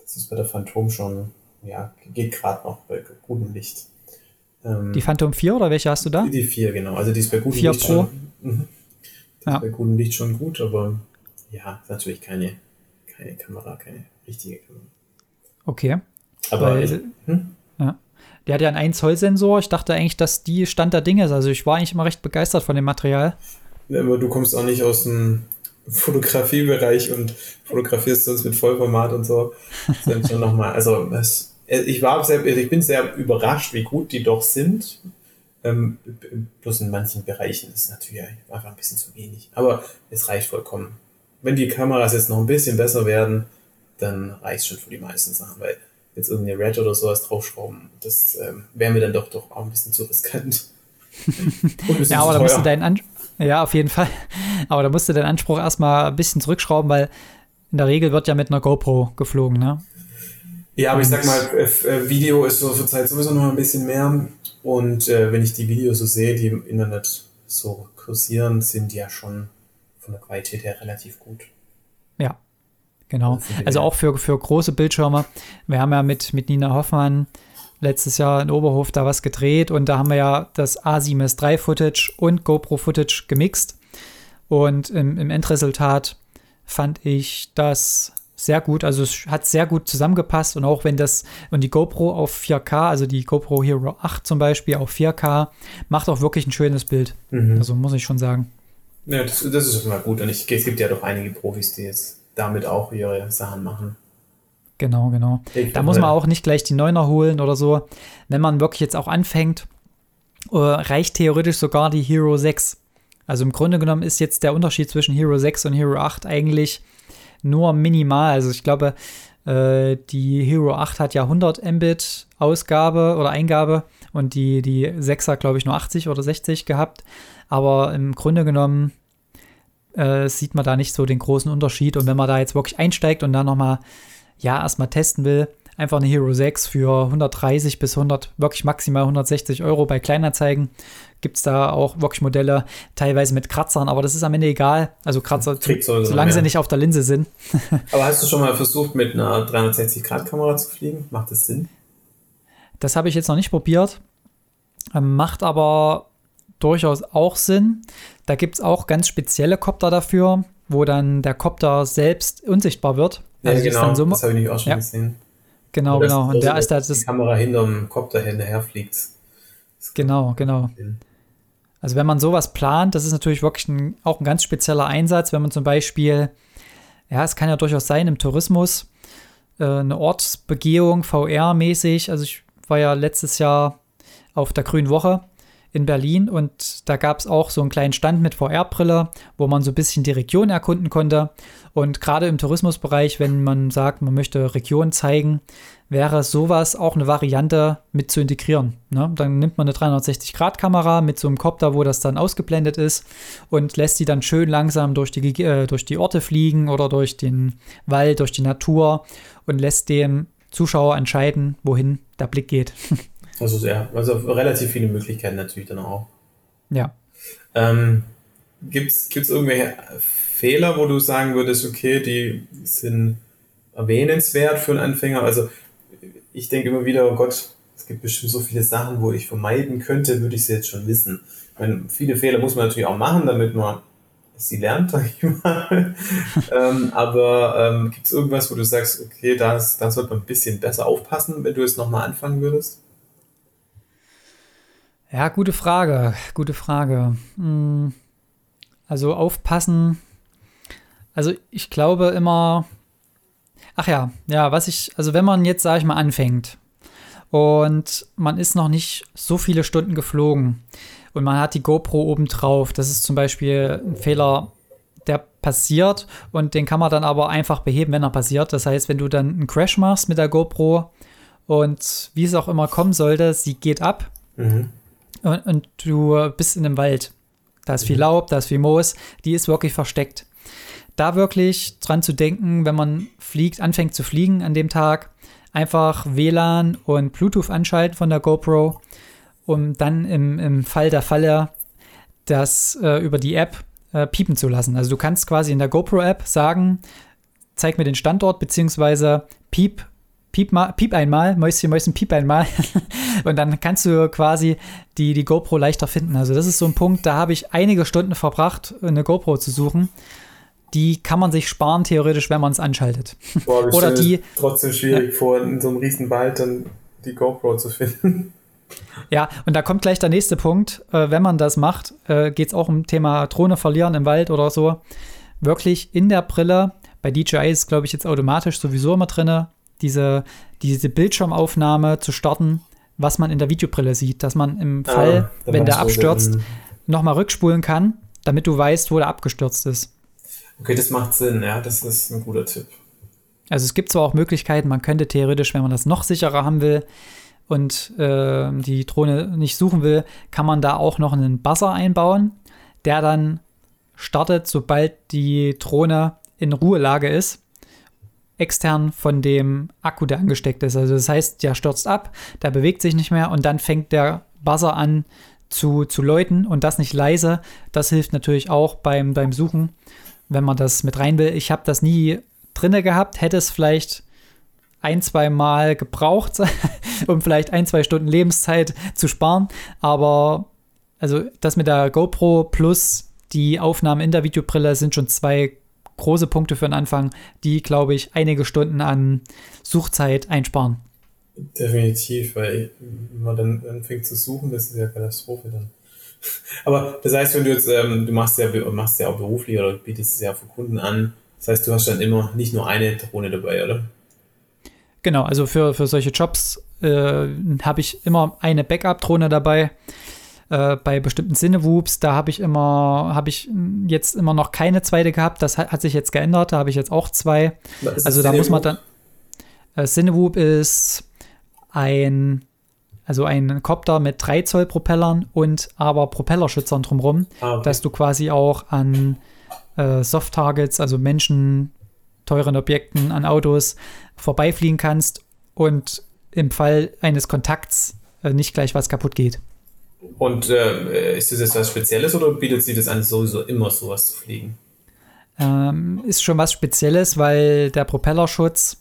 das ist bei der Phantom schon, ja, geht gerade noch bei gutem Licht. Ähm, die Phantom 4 oder welche hast du da? Die 4, genau. Also die ist bei gutem Licht Pro. schon. Mhm. Die ja. ist bei gutem Licht schon gut, aber ja, natürlich keine, keine Kamera, keine richtige Kamera. Okay. Aber Weil, ich, hm? ja. Der hat ja einen 1 Zoll Sensor. Ich dachte eigentlich, dass die Stand der Dinge ist. Also ich war eigentlich immer recht begeistert von dem Material. Ja, aber du kommst auch nicht aus dem Fotografiebereich und fotografierst sonst mit Vollformat und so. Das ist schon nochmal, also es ich war sehr, also ich bin sehr überrascht, wie gut die doch sind. Ähm, bloß in manchen Bereichen ist es natürlich einfach ein bisschen zu wenig. Aber es reicht vollkommen. Wenn die Kameras jetzt noch ein bisschen besser werden, dann reicht es schon für die meisten Sachen, weil jetzt irgendeine Red oder sowas draufschrauben, das ähm, wäre mir dann doch, doch auch ein bisschen zu riskant. ja, aber da musst du deinen An ja, auf jeden Fall. Aber da musst du deinen Anspruch erstmal ein bisschen zurückschrauben, weil in der Regel wird ja mit einer GoPro geflogen, ne? Ja, aber ich sag mal, äh, äh, Video ist so zurzeit sowieso noch ein bisschen mehr. Und äh, wenn ich die Videos so sehe, die im Internet so kursieren, sind die ja schon von der Qualität her relativ gut. Ja, genau. Also auch für, für große Bildschirme. Wir haben ja mit, mit Nina Hoffmann letztes Jahr in Oberhof da was gedreht und da haben wir ja das A7S III Footage und GoPro Footage gemixt. Und im, im Endresultat fand ich das sehr gut. Also es hat sehr gut zusammengepasst und auch wenn das und die GoPro auf 4K, also die GoPro Hero 8 zum Beispiel auf 4K, macht auch wirklich ein schönes Bild. Mhm. Also muss ich schon sagen. Ja, das, das ist immer gut. Und ich, es gibt ja doch einige Profis, die jetzt damit auch ihre Sachen machen. Genau, genau. Ich da muss man auch nicht gleich die Neuner holen oder so. Wenn man wirklich jetzt auch anfängt, äh, reicht theoretisch sogar die Hero 6. Also im Grunde genommen ist jetzt der Unterschied zwischen Hero 6 und Hero 8 eigentlich nur minimal. Also ich glaube, äh, die Hero 8 hat ja 100 Mbit Ausgabe oder Eingabe und die, die 6 hat, glaube ich, nur 80 oder 60 gehabt. Aber im Grunde genommen äh, sieht man da nicht so den großen Unterschied. Und wenn man da jetzt wirklich einsteigt und dann nochmal, ja, erstmal testen will, einfach eine Hero 6 für 130 bis 100, wirklich maximal 160 Euro bei Kleinanzeigen. Gibt es da auch wirklich Modelle, teilweise mit Kratzern, aber das ist am Ende egal. Also Kratzer, solange sie nicht auf der Linse sind. aber hast du schon mal versucht, mit einer 360-Grad-Kamera zu fliegen? Macht das Sinn? Das habe ich jetzt noch nicht probiert. Ähm, macht aber durchaus auch Sinn. Da gibt es auch ganz spezielle Kopter dafür, wo dann der Kopter selbst unsichtbar wird. Ja, also genau, so das habe ich auch schon ja. gesehen. Genau, genau. Und der ist da das. Die Kamera hinterm Kopter hinterher fliegt. Genau, genau. Also wenn man sowas plant, das ist natürlich wirklich ein, auch ein ganz spezieller Einsatz, wenn man zum Beispiel, ja, es kann ja durchaus sein im Tourismus, äh, eine Ortsbegehung VR-mäßig. Also ich war ja letztes Jahr auf der Grünen Woche in Berlin und da gab es auch so einen kleinen Stand mit VR-Brille, wo man so ein bisschen die Region erkunden konnte. Und gerade im Tourismusbereich, wenn man sagt, man möchte Region zeigen, wäre sowas auch eine Variante mit zu integrieren. Ne? Dann nimmt man eine 360-Grad-Kamera mit so einem Kopter, wo das dann ausgeblendet ist und lässt die dann schön langsam durch die, äh, durch die Orte fliegen oder durch den Wald, durch die Natur und lässt dem Zuschauer entscheiden, wohin der Blick geht. Also sehr, also relativ viele Möglichkeiten natürlich dann auch. Ja. Ähm, Gibt es irgendwelche Fehler, wo du sagen würdest, okay, die sind erwähnenswert für einen Anfänger? Also ich denke immer wieder, oh Gott, es gibt bestimmt so viele Sachen, wo ich vermeiden könnte, würde ich sie jetzt schon wissen. Ich meine, viele Fehler muss man natürlich auch machen, damit man sie lernt, sag ich mal. ähm, aber ähm, gibt es irgendwas, wo du sagst, okay, da sollte man ein bisschen besser aufpassen, wenn du es nochmal anfangen würdest? Ja, gute Frage, gute Frage. Hm, also aufpassen. Also ich glaube immer, ach ja, ja, was ich, also wenn man jetzt, sage ich mal, anfängt und man ist noch nicht so viele Stunden geflogen und man hat die GoPro oben drauf, das ist zum Beispiel ein Fehler, der passiert und den kann man dann aber einfach beheben, wenn er passiert. Das heißt, wenn du dann einen Crash machst mit der GoPro und wie es auch immer kommen sollte, sie geht ab. Mhm und, und du bist in einem Wald. Da ist viel mhm. Laub, da ist viel Moos, die ist wirklich versteckt. Da wirklich dran zu denken, wenn man fliegt, anfängt zu fliegen an dem Tag, einfach WLAN und Bluetooth anschalten von der GoPro, um dann im, im Fall der Falle das äh, über die App äh, piepen zu lassen. Also du kannst quasi in der GoPro-App sagen, zeig mir den Standort, beziehungsweise piep piep, mal, piep einmal, Mäuschen, Mäuschen, piep einmal. und dann kannst du quasi die, die GoPro leichter finden. Also das ist so ein Punkt, da habe ich einige Stunden verbracht, eine GoPro zu suchen. Die kann man sich sparen, theoretisch, wenn man es anschaltet. Boah, Oder die. Trotzdem schwierig ja. vor, in so einem riesen Wald dann die GoPro zu finden. Ja, und da kommt gleich der nächste Punkt. Äh, wenn man das macht, äh, geht es auch um Thema Drohne verlieren im Wald oder so. Wirklich in der Brille. Bei DJI ist, glaube ich, jetzt automatisch sowieso immer drin diese, diese Bildschirmaufnahme zu starten, was man in der Videobrille sieht, dass man im ah, Fall, wenn der abstürzt, nochmal rückspulen kann, damit du weißt, wo der abgestürzt ist. Okay, das macht Sinn, ja, das ist ein guter Tipp. Also es gibt zwar auch Möglichkeiten, man könnte theoretisch, wenn man das noch sicherer haben will und äh, die Drohne nicht suchen will, kann man da auch noch einen Buzzer einbauen, der dann startet, sobald die Drohne in Ruhelage ist extern von dem Akku, der angesteckt ist. Also das heißt, der stürzt ab, der bewegt sich nicht mehr und dann fängt der Buzzer an zu, zu läuten und das nicht leise. Das hilft natürlich auch beim, beim Suchen, wenn man das mit rein will. Ich habe das nie drinne gehabt, hätte es vielleicht ein, zwei Mal gebraucht, um vielleicht ein, zwei Stunden Lebenszeit zu sparen. Aber also das mit der GoPro plus die Aufnahmen in der Videobrille sind schon zwei große Punkte für den Anfang, die, glaube ich, einige Stunden an Suchzeit einsparen. Definitiv, weil wenn man dann anfängt zu suchen, das ist ja Katastrophe dann. Aber das heißt, wenn du jetzt, ähm, du machst ja, machst ja auch beruflich oder bietest es ja für Kunden an, das heißt, du hast dann immer nicht nur eine Drohne dabei, oder? Genau, also für, für solche Jobs äh, habe ich immer eine Backup-Drohne dabei. Äh, bei bestimmten Cinewoops, da habe ich immer, habe ich jetzt immer noch keine zweite gehabt. Das hat, hat sich jetzt geändert, da habe ich jetzt auch zwei. Also da muss man dann. Äh, Cinewoop ist ein, also ein Copter mit 3 Zoll Propellern und aber Propellerschützern drumherum, ah, okay. dass du quasi auch an äh, Soft-Targets, also Menschen, teuren Objekten, an Autos vorbeifliegen kannst und im Fall eines Kontakts äh, nicht gleich was kaputt geht. Und äh, ist das jetzt was Spezielles oder bietet sich das an, sowieso immer sowas zu fliegen? Ähm, ist schon was Spezielles, weil der Propellerschutz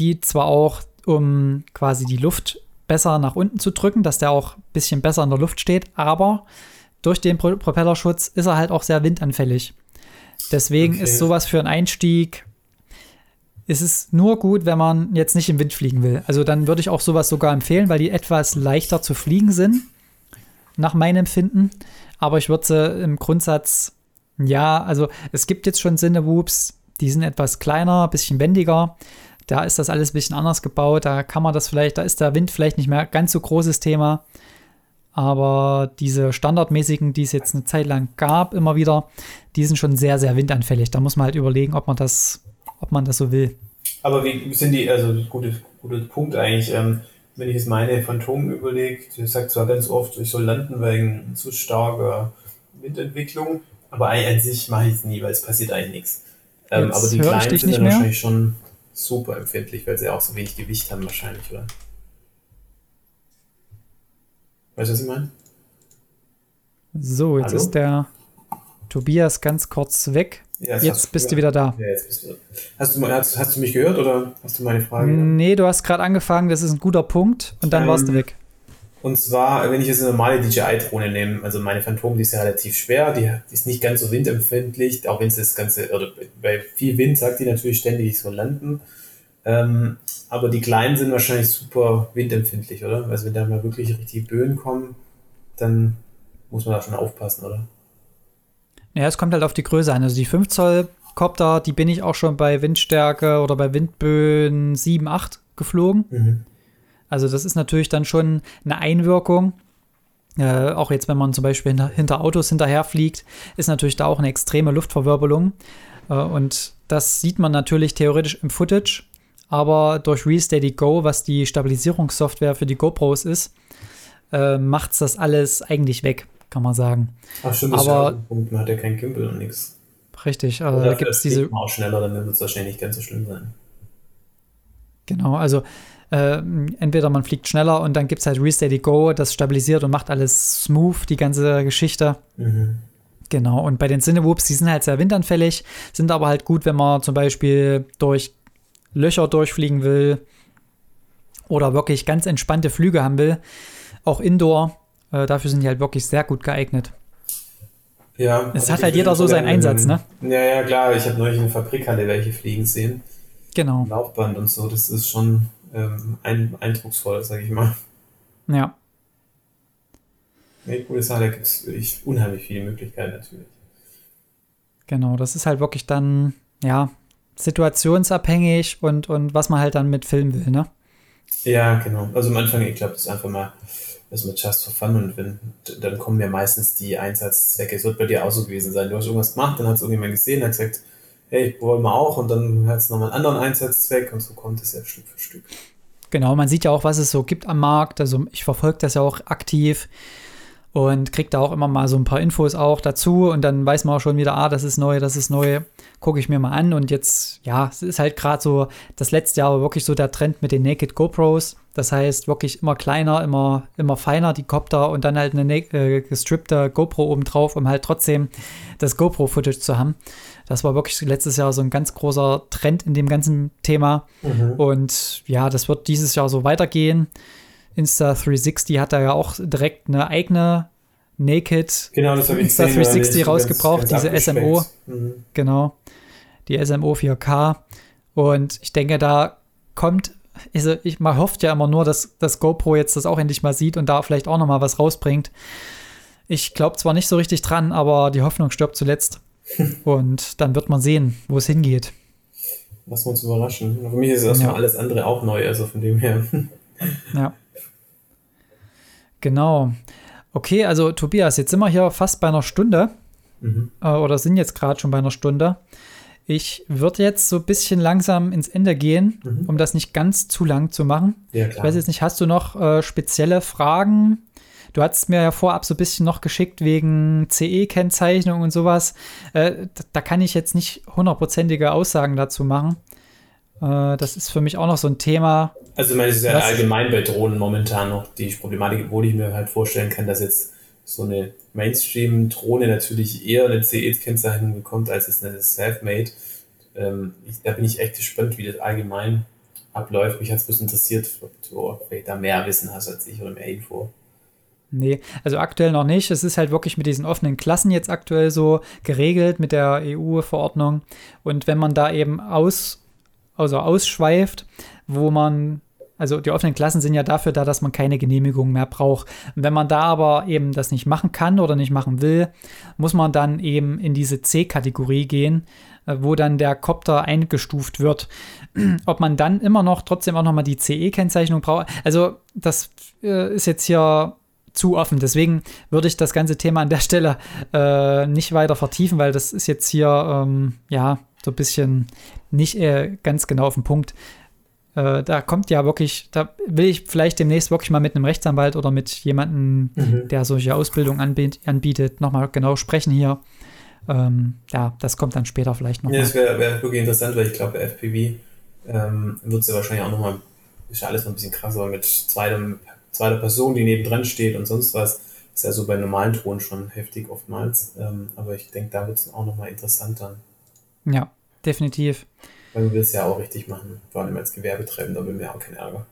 die zwar auch, um quasi die Luft besser nach unten zu drücken, dass der auch ein bisschen besser in der Luft steht, aber durch den Pro Propellerschutz ist er halt auch sehr windanfällig. Deswegen okay. ist sowas für einen Einstieg ist es nur gut, wenn man jetzt nicht im Wind fliegen will. Also dann würde ich auch sowas sogar empfehlen, weil die etwas leichter zu fliegen sind, nach meinem Empfinden. Aber ich würde sie im Grundsatz, ja, also es gibt jetzt schon Cinnewoops, die sind etwas kleiner, ein bisschen wendiger. Da ist das alles ein bisschen anders gebaut. Da kann man das vielleicht, da ist der Wind vielleicht nicht mehr ganz so großes Thema. Aber diese standardmäßigen, die es jetzt eine Zeit lang gab, immer wieder, die sind schon sehr, sehr windanfällig. Da muss man halt überlegen, ob man das ob man das so will. Aber wie sind die, also guter gute Punkt eigentlich, ähm, wenn ich jetzt meine Phantom überlege, die sagt zwar ganz oft, ich soll landen wegen zu starker Windentwicklung, aber an sich mache ich es nie, weil es passiert eigentlich nichts. Ähm, aber die kleinen sind dann mehr. wahrscheinlich schon super empfindlich, weil sie auch so wenig Gewicht haben wahrscheinlich, oder? Weißt du, was ich meine? So, jetzt Hallo? ist der Tobias ganz kurz weg. Ja, jetzt bist du wieder da. Ja, jetzt bist du. Hast du, hast, hast du mich gehört oder hast du meine Frage? Nee, du hast gerade angefangen, das ist ein guter Punkt und dann ähm, warst du ähm, weg. Und zwar, wenn ich jetzt eine normale DJI-Drohne nehme, also meine Phantom, die ist ja relativ schwer, die, die ist nicht ganz so windempfindlich, auch wenn es das Ganze, oder bei viel Wind sagt die natürlich ständig, ich soll landen. Ähm, aber die kleinen sind wahrscheinlich super windempfindlich, oder? Also wenn da mal wirklich richtig Böen kommen, dann muss man da schon aufpassen, oder? Ja, es kommt halt auf die Größe an. Also die 5 Zoll Copter, die bin ich auch schon bei Windstärke oder bei Windböen 7, 8 geflogen. Mhm. Also das ist natürlich dann schon eine Einwirkung. Äh, auch jetzt, wenn man zum Beispiel hinter, hinter Autos hinterherfliegt, ist natürlich da auch eine extreme Luftverwirbelung. Äh, und das sieht man natürlich theoretisch im Footage. Aber durch Resteady Go, was die Stabilisierungssoftware für die GoPros ist, äh, macht es das alles eigentlich weg kann man sagen. Ach stimmt, aber, Punkt, man hat ja kein Gimbal und nichts. Richtig, also da gibt es diese. Auch schneller, dann wird es wahrscheinlich nicht ganz so schlimm sein. Genau, also äh, entweder man fliegt schneller und dann gibt es halt Resteady Go, das stabilisiert und macht alles smooth, die ganze Geschichte. Mhm. Genau, und bei den Cinewhoops, die sind halt sehr windanfällig, sind aber halt gut, wenn man zum Beispiel durch Löcher durchfliegen will oder wirklich ganz entspannte Flüge haben will. Auch Indoor äh, dafür sind die halt wirklich sehr gut geeignet. Ja. Es hat halt jeder so seinen Einsatz, ne? Ja, ja, klar. Ich habe neulich in der Fabrikhalle welche fliegen sehen. Genau. Laufband und so. Das ist schon ähm, ein, eindrucksvoll, sag ich mal. Ja. Nee, coole Sache, da gibt es wirklich unheimlich viele Möglichkeiten natürlich. Genau, das ist halt wirklich dann, ja, situationsabhängig und, und was man halt dann mit filmen will, ne? Ja, genau. Also am Anfang, ich glaube, das ist einfach mal das mit Just for Fun und wenn, dann kommen ja meistens die Einsatzzwecke. Es wird bei dir auch so gewesen sein. Du hast irgendwas gemacht, dann hat es irgendjemand gesehen, hat gesagt, hey, wollen wir auch und dann hat es nochmal einen anderen Einsatzzweck und so kommt es ja Stück für Stück. Genau, man sieht ja auch, was es so gibt am Markt. Also ich verfolge das ja auch aktiv und kriege da auch immer mal so ein paar Infos auch dazu und dann weiß man auch schon wieder, ah, das ist neu, das ist neu, gucke ich mir mal an und jetzt, ja, es ist halt gerade so das letzte Jahr wirklich so der Trend mit den Naked GoPros. Das heißt, wirklich immer kleiner, immer, immer feiner die Copter und dann halt eine äh, gestrippte GoPro obendrauf, um halt trotzdem das GoPro-Footage zu haben. Das war wirklich letztes Jahr so ein ganz großer Trend in dem ganzen Thema. Mhm. Und ja, das wird dieses Jahr so weitergehen. Insta360 hat da ja auch direkt eine eigene Naked genau, das Insta 360 rausgebracht, ganz, ganz diese SMO. Mhm. Genau. Die SMO 4K. Und ich denke, da kommt also ich, man hofft ja immer nur, dass das GoPro jetzt das auch endlich mal sieht und da vielleicht auch noch mal was rausbringt. Ich glaube zwar nicht so richtig dran, aber die Hoffnung stirbt zuletzt. und dann wird man sehen, wo es hingeht. Lass uns überraschen. Für mich ist erstmal ja. alles andere auch neu, also von dem her. ja. Genau. Okay, also Tobias, jetzt sind wir hier fast bei einer Stunde. Mhm. Äh, oder sind jetzt gerade schon bei einer Stunde. Ich würde jetzt so ein bisschen langsam ins Ende gehen, mhm. um das nicht ganz zu lang zu machen. Ja, ich weiß jetzt nicht, hast du noch äh, spezielle Fragen? Du hast mir ja vorab so ein bisschen noch geschickt wegen CE-Kennzeichnung und sowas. Äh, da kann ich jetzt nicht hundertprozentige Aussagen dazu machen. Äh, das ist für mich auch noch so ein Thema. Also, ich meine, es ist ja allgemein bei Drohnen momentan noch die Problematik, obwohl ich mir halt vorstellen kann, dass jetzt so eine Mainstream-Drohne natürlich eher eine CE-Kennzeichnung bekommt, als es eine Self-Made. Ähm, da bin ich echt gespannt, wie das allgemein abläuft. Mich hat es bloß interessiert, ob du vielleicht da mehr Wissen hast als ich oder mehr Info. Nee, also aktuell noch nicht. Es ist halt wirklich mit diesen offenen Klassen jetzt aktuell so geregelt mit der EU-Verordnung. Und wenn man da eben aus, also ausschweift, wo man, also die offenen Klassen sind ja dafür da, dass man keine Genehmigung mehr braucht. Und wenn man da aber eben das nicht machen kann oder nicht machen will, muss man dann eben in diese C-Kategorie gehen, äh, wo dann der Copter eingestuft wird. Ob man dann immer noch trotzdem auch nochmal die CE-Kennzeichnung braucht. Also das äh, ist jetzt hier zu offen. Deswegen würde ich das ganze Thema an der Stelle äh, nicht weiter vertiefen, weil das ist jetzt hier ähm, ja so ein bisschen nicht äh, ganz genau auf den Punkt. Äh, da kommt ja wirklich, da will ich vielleicht demnächst wirklich mal mit einem Rechtsanwalt oder mit jemandem, mhm. der solche Ausbildung anbiet, anbietet, nochmal genau sprechen hier. Ähm, ja, das kommt dann später vielleicht noch. Ja, das wäre wär wirklich interessant, weil ich glaube, FPV ähm, wird es ja wahrscheinlich auch nochmal, ist ja alles noch ein bisschen krasser mit zweitem zweiter Person, die nebendran steht und sonst was. Ist ja so bei normalen Drohnen schon heftig oftmals. Ähm, aber ich denke, da wird es auch nochmal interessanter. Ja, definitiv. Weil du willst ja auch richtig machen, vor allem als Gewerbetreibender will mir auch keinen Ärger.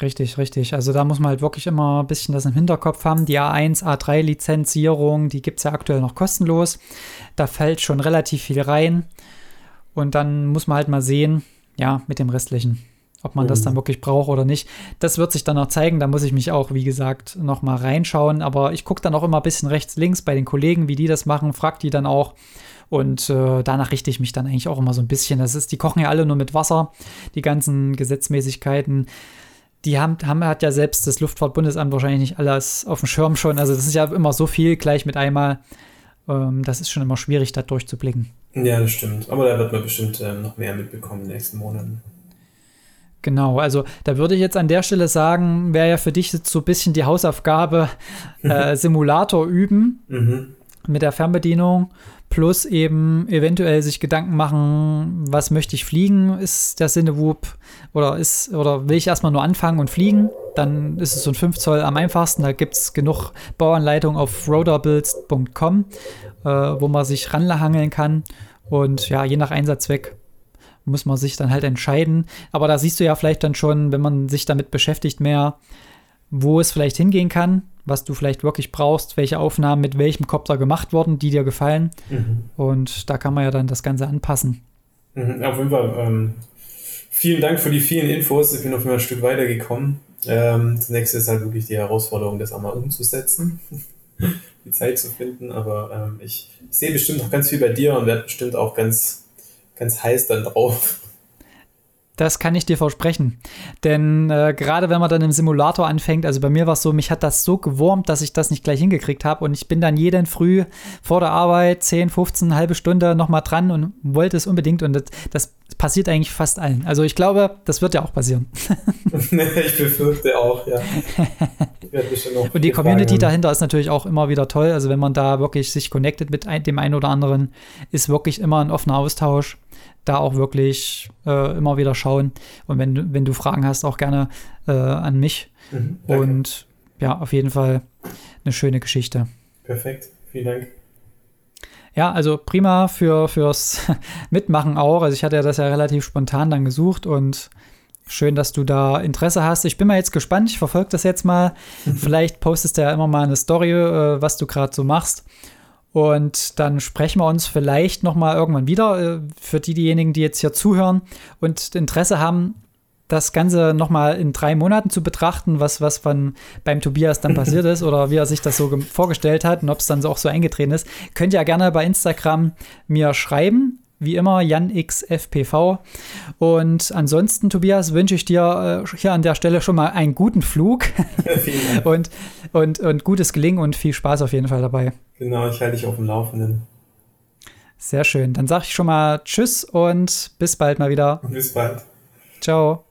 Richtig, richtig. Also da muss man halt wirklich immer ein bisschen das im Hinterkopf haben. Die A1, A3-Lizenzierung, die gibt es ja aktuell noch kostenlos. Da fällt schon relativ viel rein. Und dann muss man halt mal sehen, ja, mit dem restlichen. Ob man mhm. das dann mhm. wirklich braucht oder nicht. Das wird sich dann noch zeigen. Da muss ich mich auch, wie gesagt, noch mal reinschauen. Aber ich gucke dann auch immer ein bisschen rechts, links bei den Kollegen, wie die das machen, frag die dann auch. Und äh, danach richte ich mich dann eigentlich auch immer so ein bisschen. Das ist, die kochen ja alle nur mit Wasser, die ganzen Gesetzmäßigkeiten. Die haben, haben hat ja selbst das Luftfahrtbundesamt wahrscheinlich nicht alles auf dem Schirm schon. Also das ist ja immer so viel gleich mit einmal. Ähm, das ist schon immer schwierig, da durchzublicken. Ja, das stimmt. Aber da wird man bestimmt ähm, noch mehr mitbekommen in den nächsten Monaten. Genau, also da würde ich jetzt an der Stelle sagen, wäre ja für dich jetzt so ein bisschen die Hausaufgabe, äh, Simulator üben mhm. mit der Fernbedienung, plus eben eventuell sich Gedanken machen, was möchte ich fliegen, ist der Sinne oder ist, oder will ich erstmal nur anfangen und fliegen? Dann ist es so ein 5 Zoll am einfachsten. Da gibt es genug Bauanleitungen auf rotorbuilds.com, äh, wo man sich ranhangeln kann. Und ja, je nach Einsatzzweck muss man sich dann halt entscheiden. Aber da siehst du ja vielleicht dann schon, wenn man sich damit beschäftigt, mehr, wo es vielleicht hingehen kann, was du vielleicht wirklich brauchst, welche Aufnahmen mit welchem Kopter gemacht wurden, die dir gefallen. Mhm. Und da kann man ja dann das Ganze anpassen. Mhm, auf jeden Fall. Ähm, vielen Dank für die vielen Infos. Ich bin auf jeden Fall ein Stück weitergekommen. Ähm, zunächst ist halt wirklich die Herausforderung, das einmal umzusetzen, die Zeit zu finden. Aber ähm, ich, ich sehe bestimmt noch ganz viel bei dir und werde bestimmt auch ganz ganz heiß dann drauf. Das kann ich dir versprechen. Denn äh, gerade wenn man dann im Simulator anfängt, also bei mir war es so, mich hat das so gewurmt, dass ich das nicht gleich hingekriegt habe. Und ich bin dann jeden Früh vor der Arbeit 10, 15, halbe Stunde nochmal dran und wollte es unbedingt. Und das, das, passiert eigentlich fast allen. Also ich glaube, das wird ja auch passieren. ich befürchte auch, ja. und die Community Fragen. dahinter ist natürlich auch immer wieder toll. Also wenn man da wirklich sich connectet mit dem einen oder anderen, ist wirklich immer ein offener Austausch da auch wirklich äh, immer wieder schauen. Und wenn, wenn du Fragen hast, auch gerne äh, an mich. Mhm, und ja, auf jeden Fall eine schöne Geschichte. Perfekt, vielen Dank. Ja, also prima für, fürs Mitmachen auch. Also ich hatte ja das ja relativ spontan dann gesucht und schön, dass du da Interesse hast. Ich bin mal jetzt gespannt, ich verfolge das jetzt mal. Vielleicht postest du ja immer mal eine Story, äh, was du gerade so machst. Und dann sprechen wir uns vielleicht noch mal irgendwann wieder äh, für die, diejenigen, die jetzt hier zuhören und Interesse haben, das Ganze noch mal in drei Monaten zu betrachten, was, was von beim Tobias dann passiert ist oder wie er sich das so vorgestellt hat und ob es dann auch so eingetreten ist. Könnt ihr gerne bei Instagram mir schreiben wie immer JanXFPV. Und ansonsten, Tobias, wünsche ich dir äh, hier an der Stelle schon mal einen guten Flug und, und, und gutes Gelingen und viel Spaß auf jeden Fall dabei. Genau, ich halte dich auf dem Laufenden. Sehr schön. Dann sage ich schon mal Tschüss und bis bald mal wieder. Bis bald. Ciao.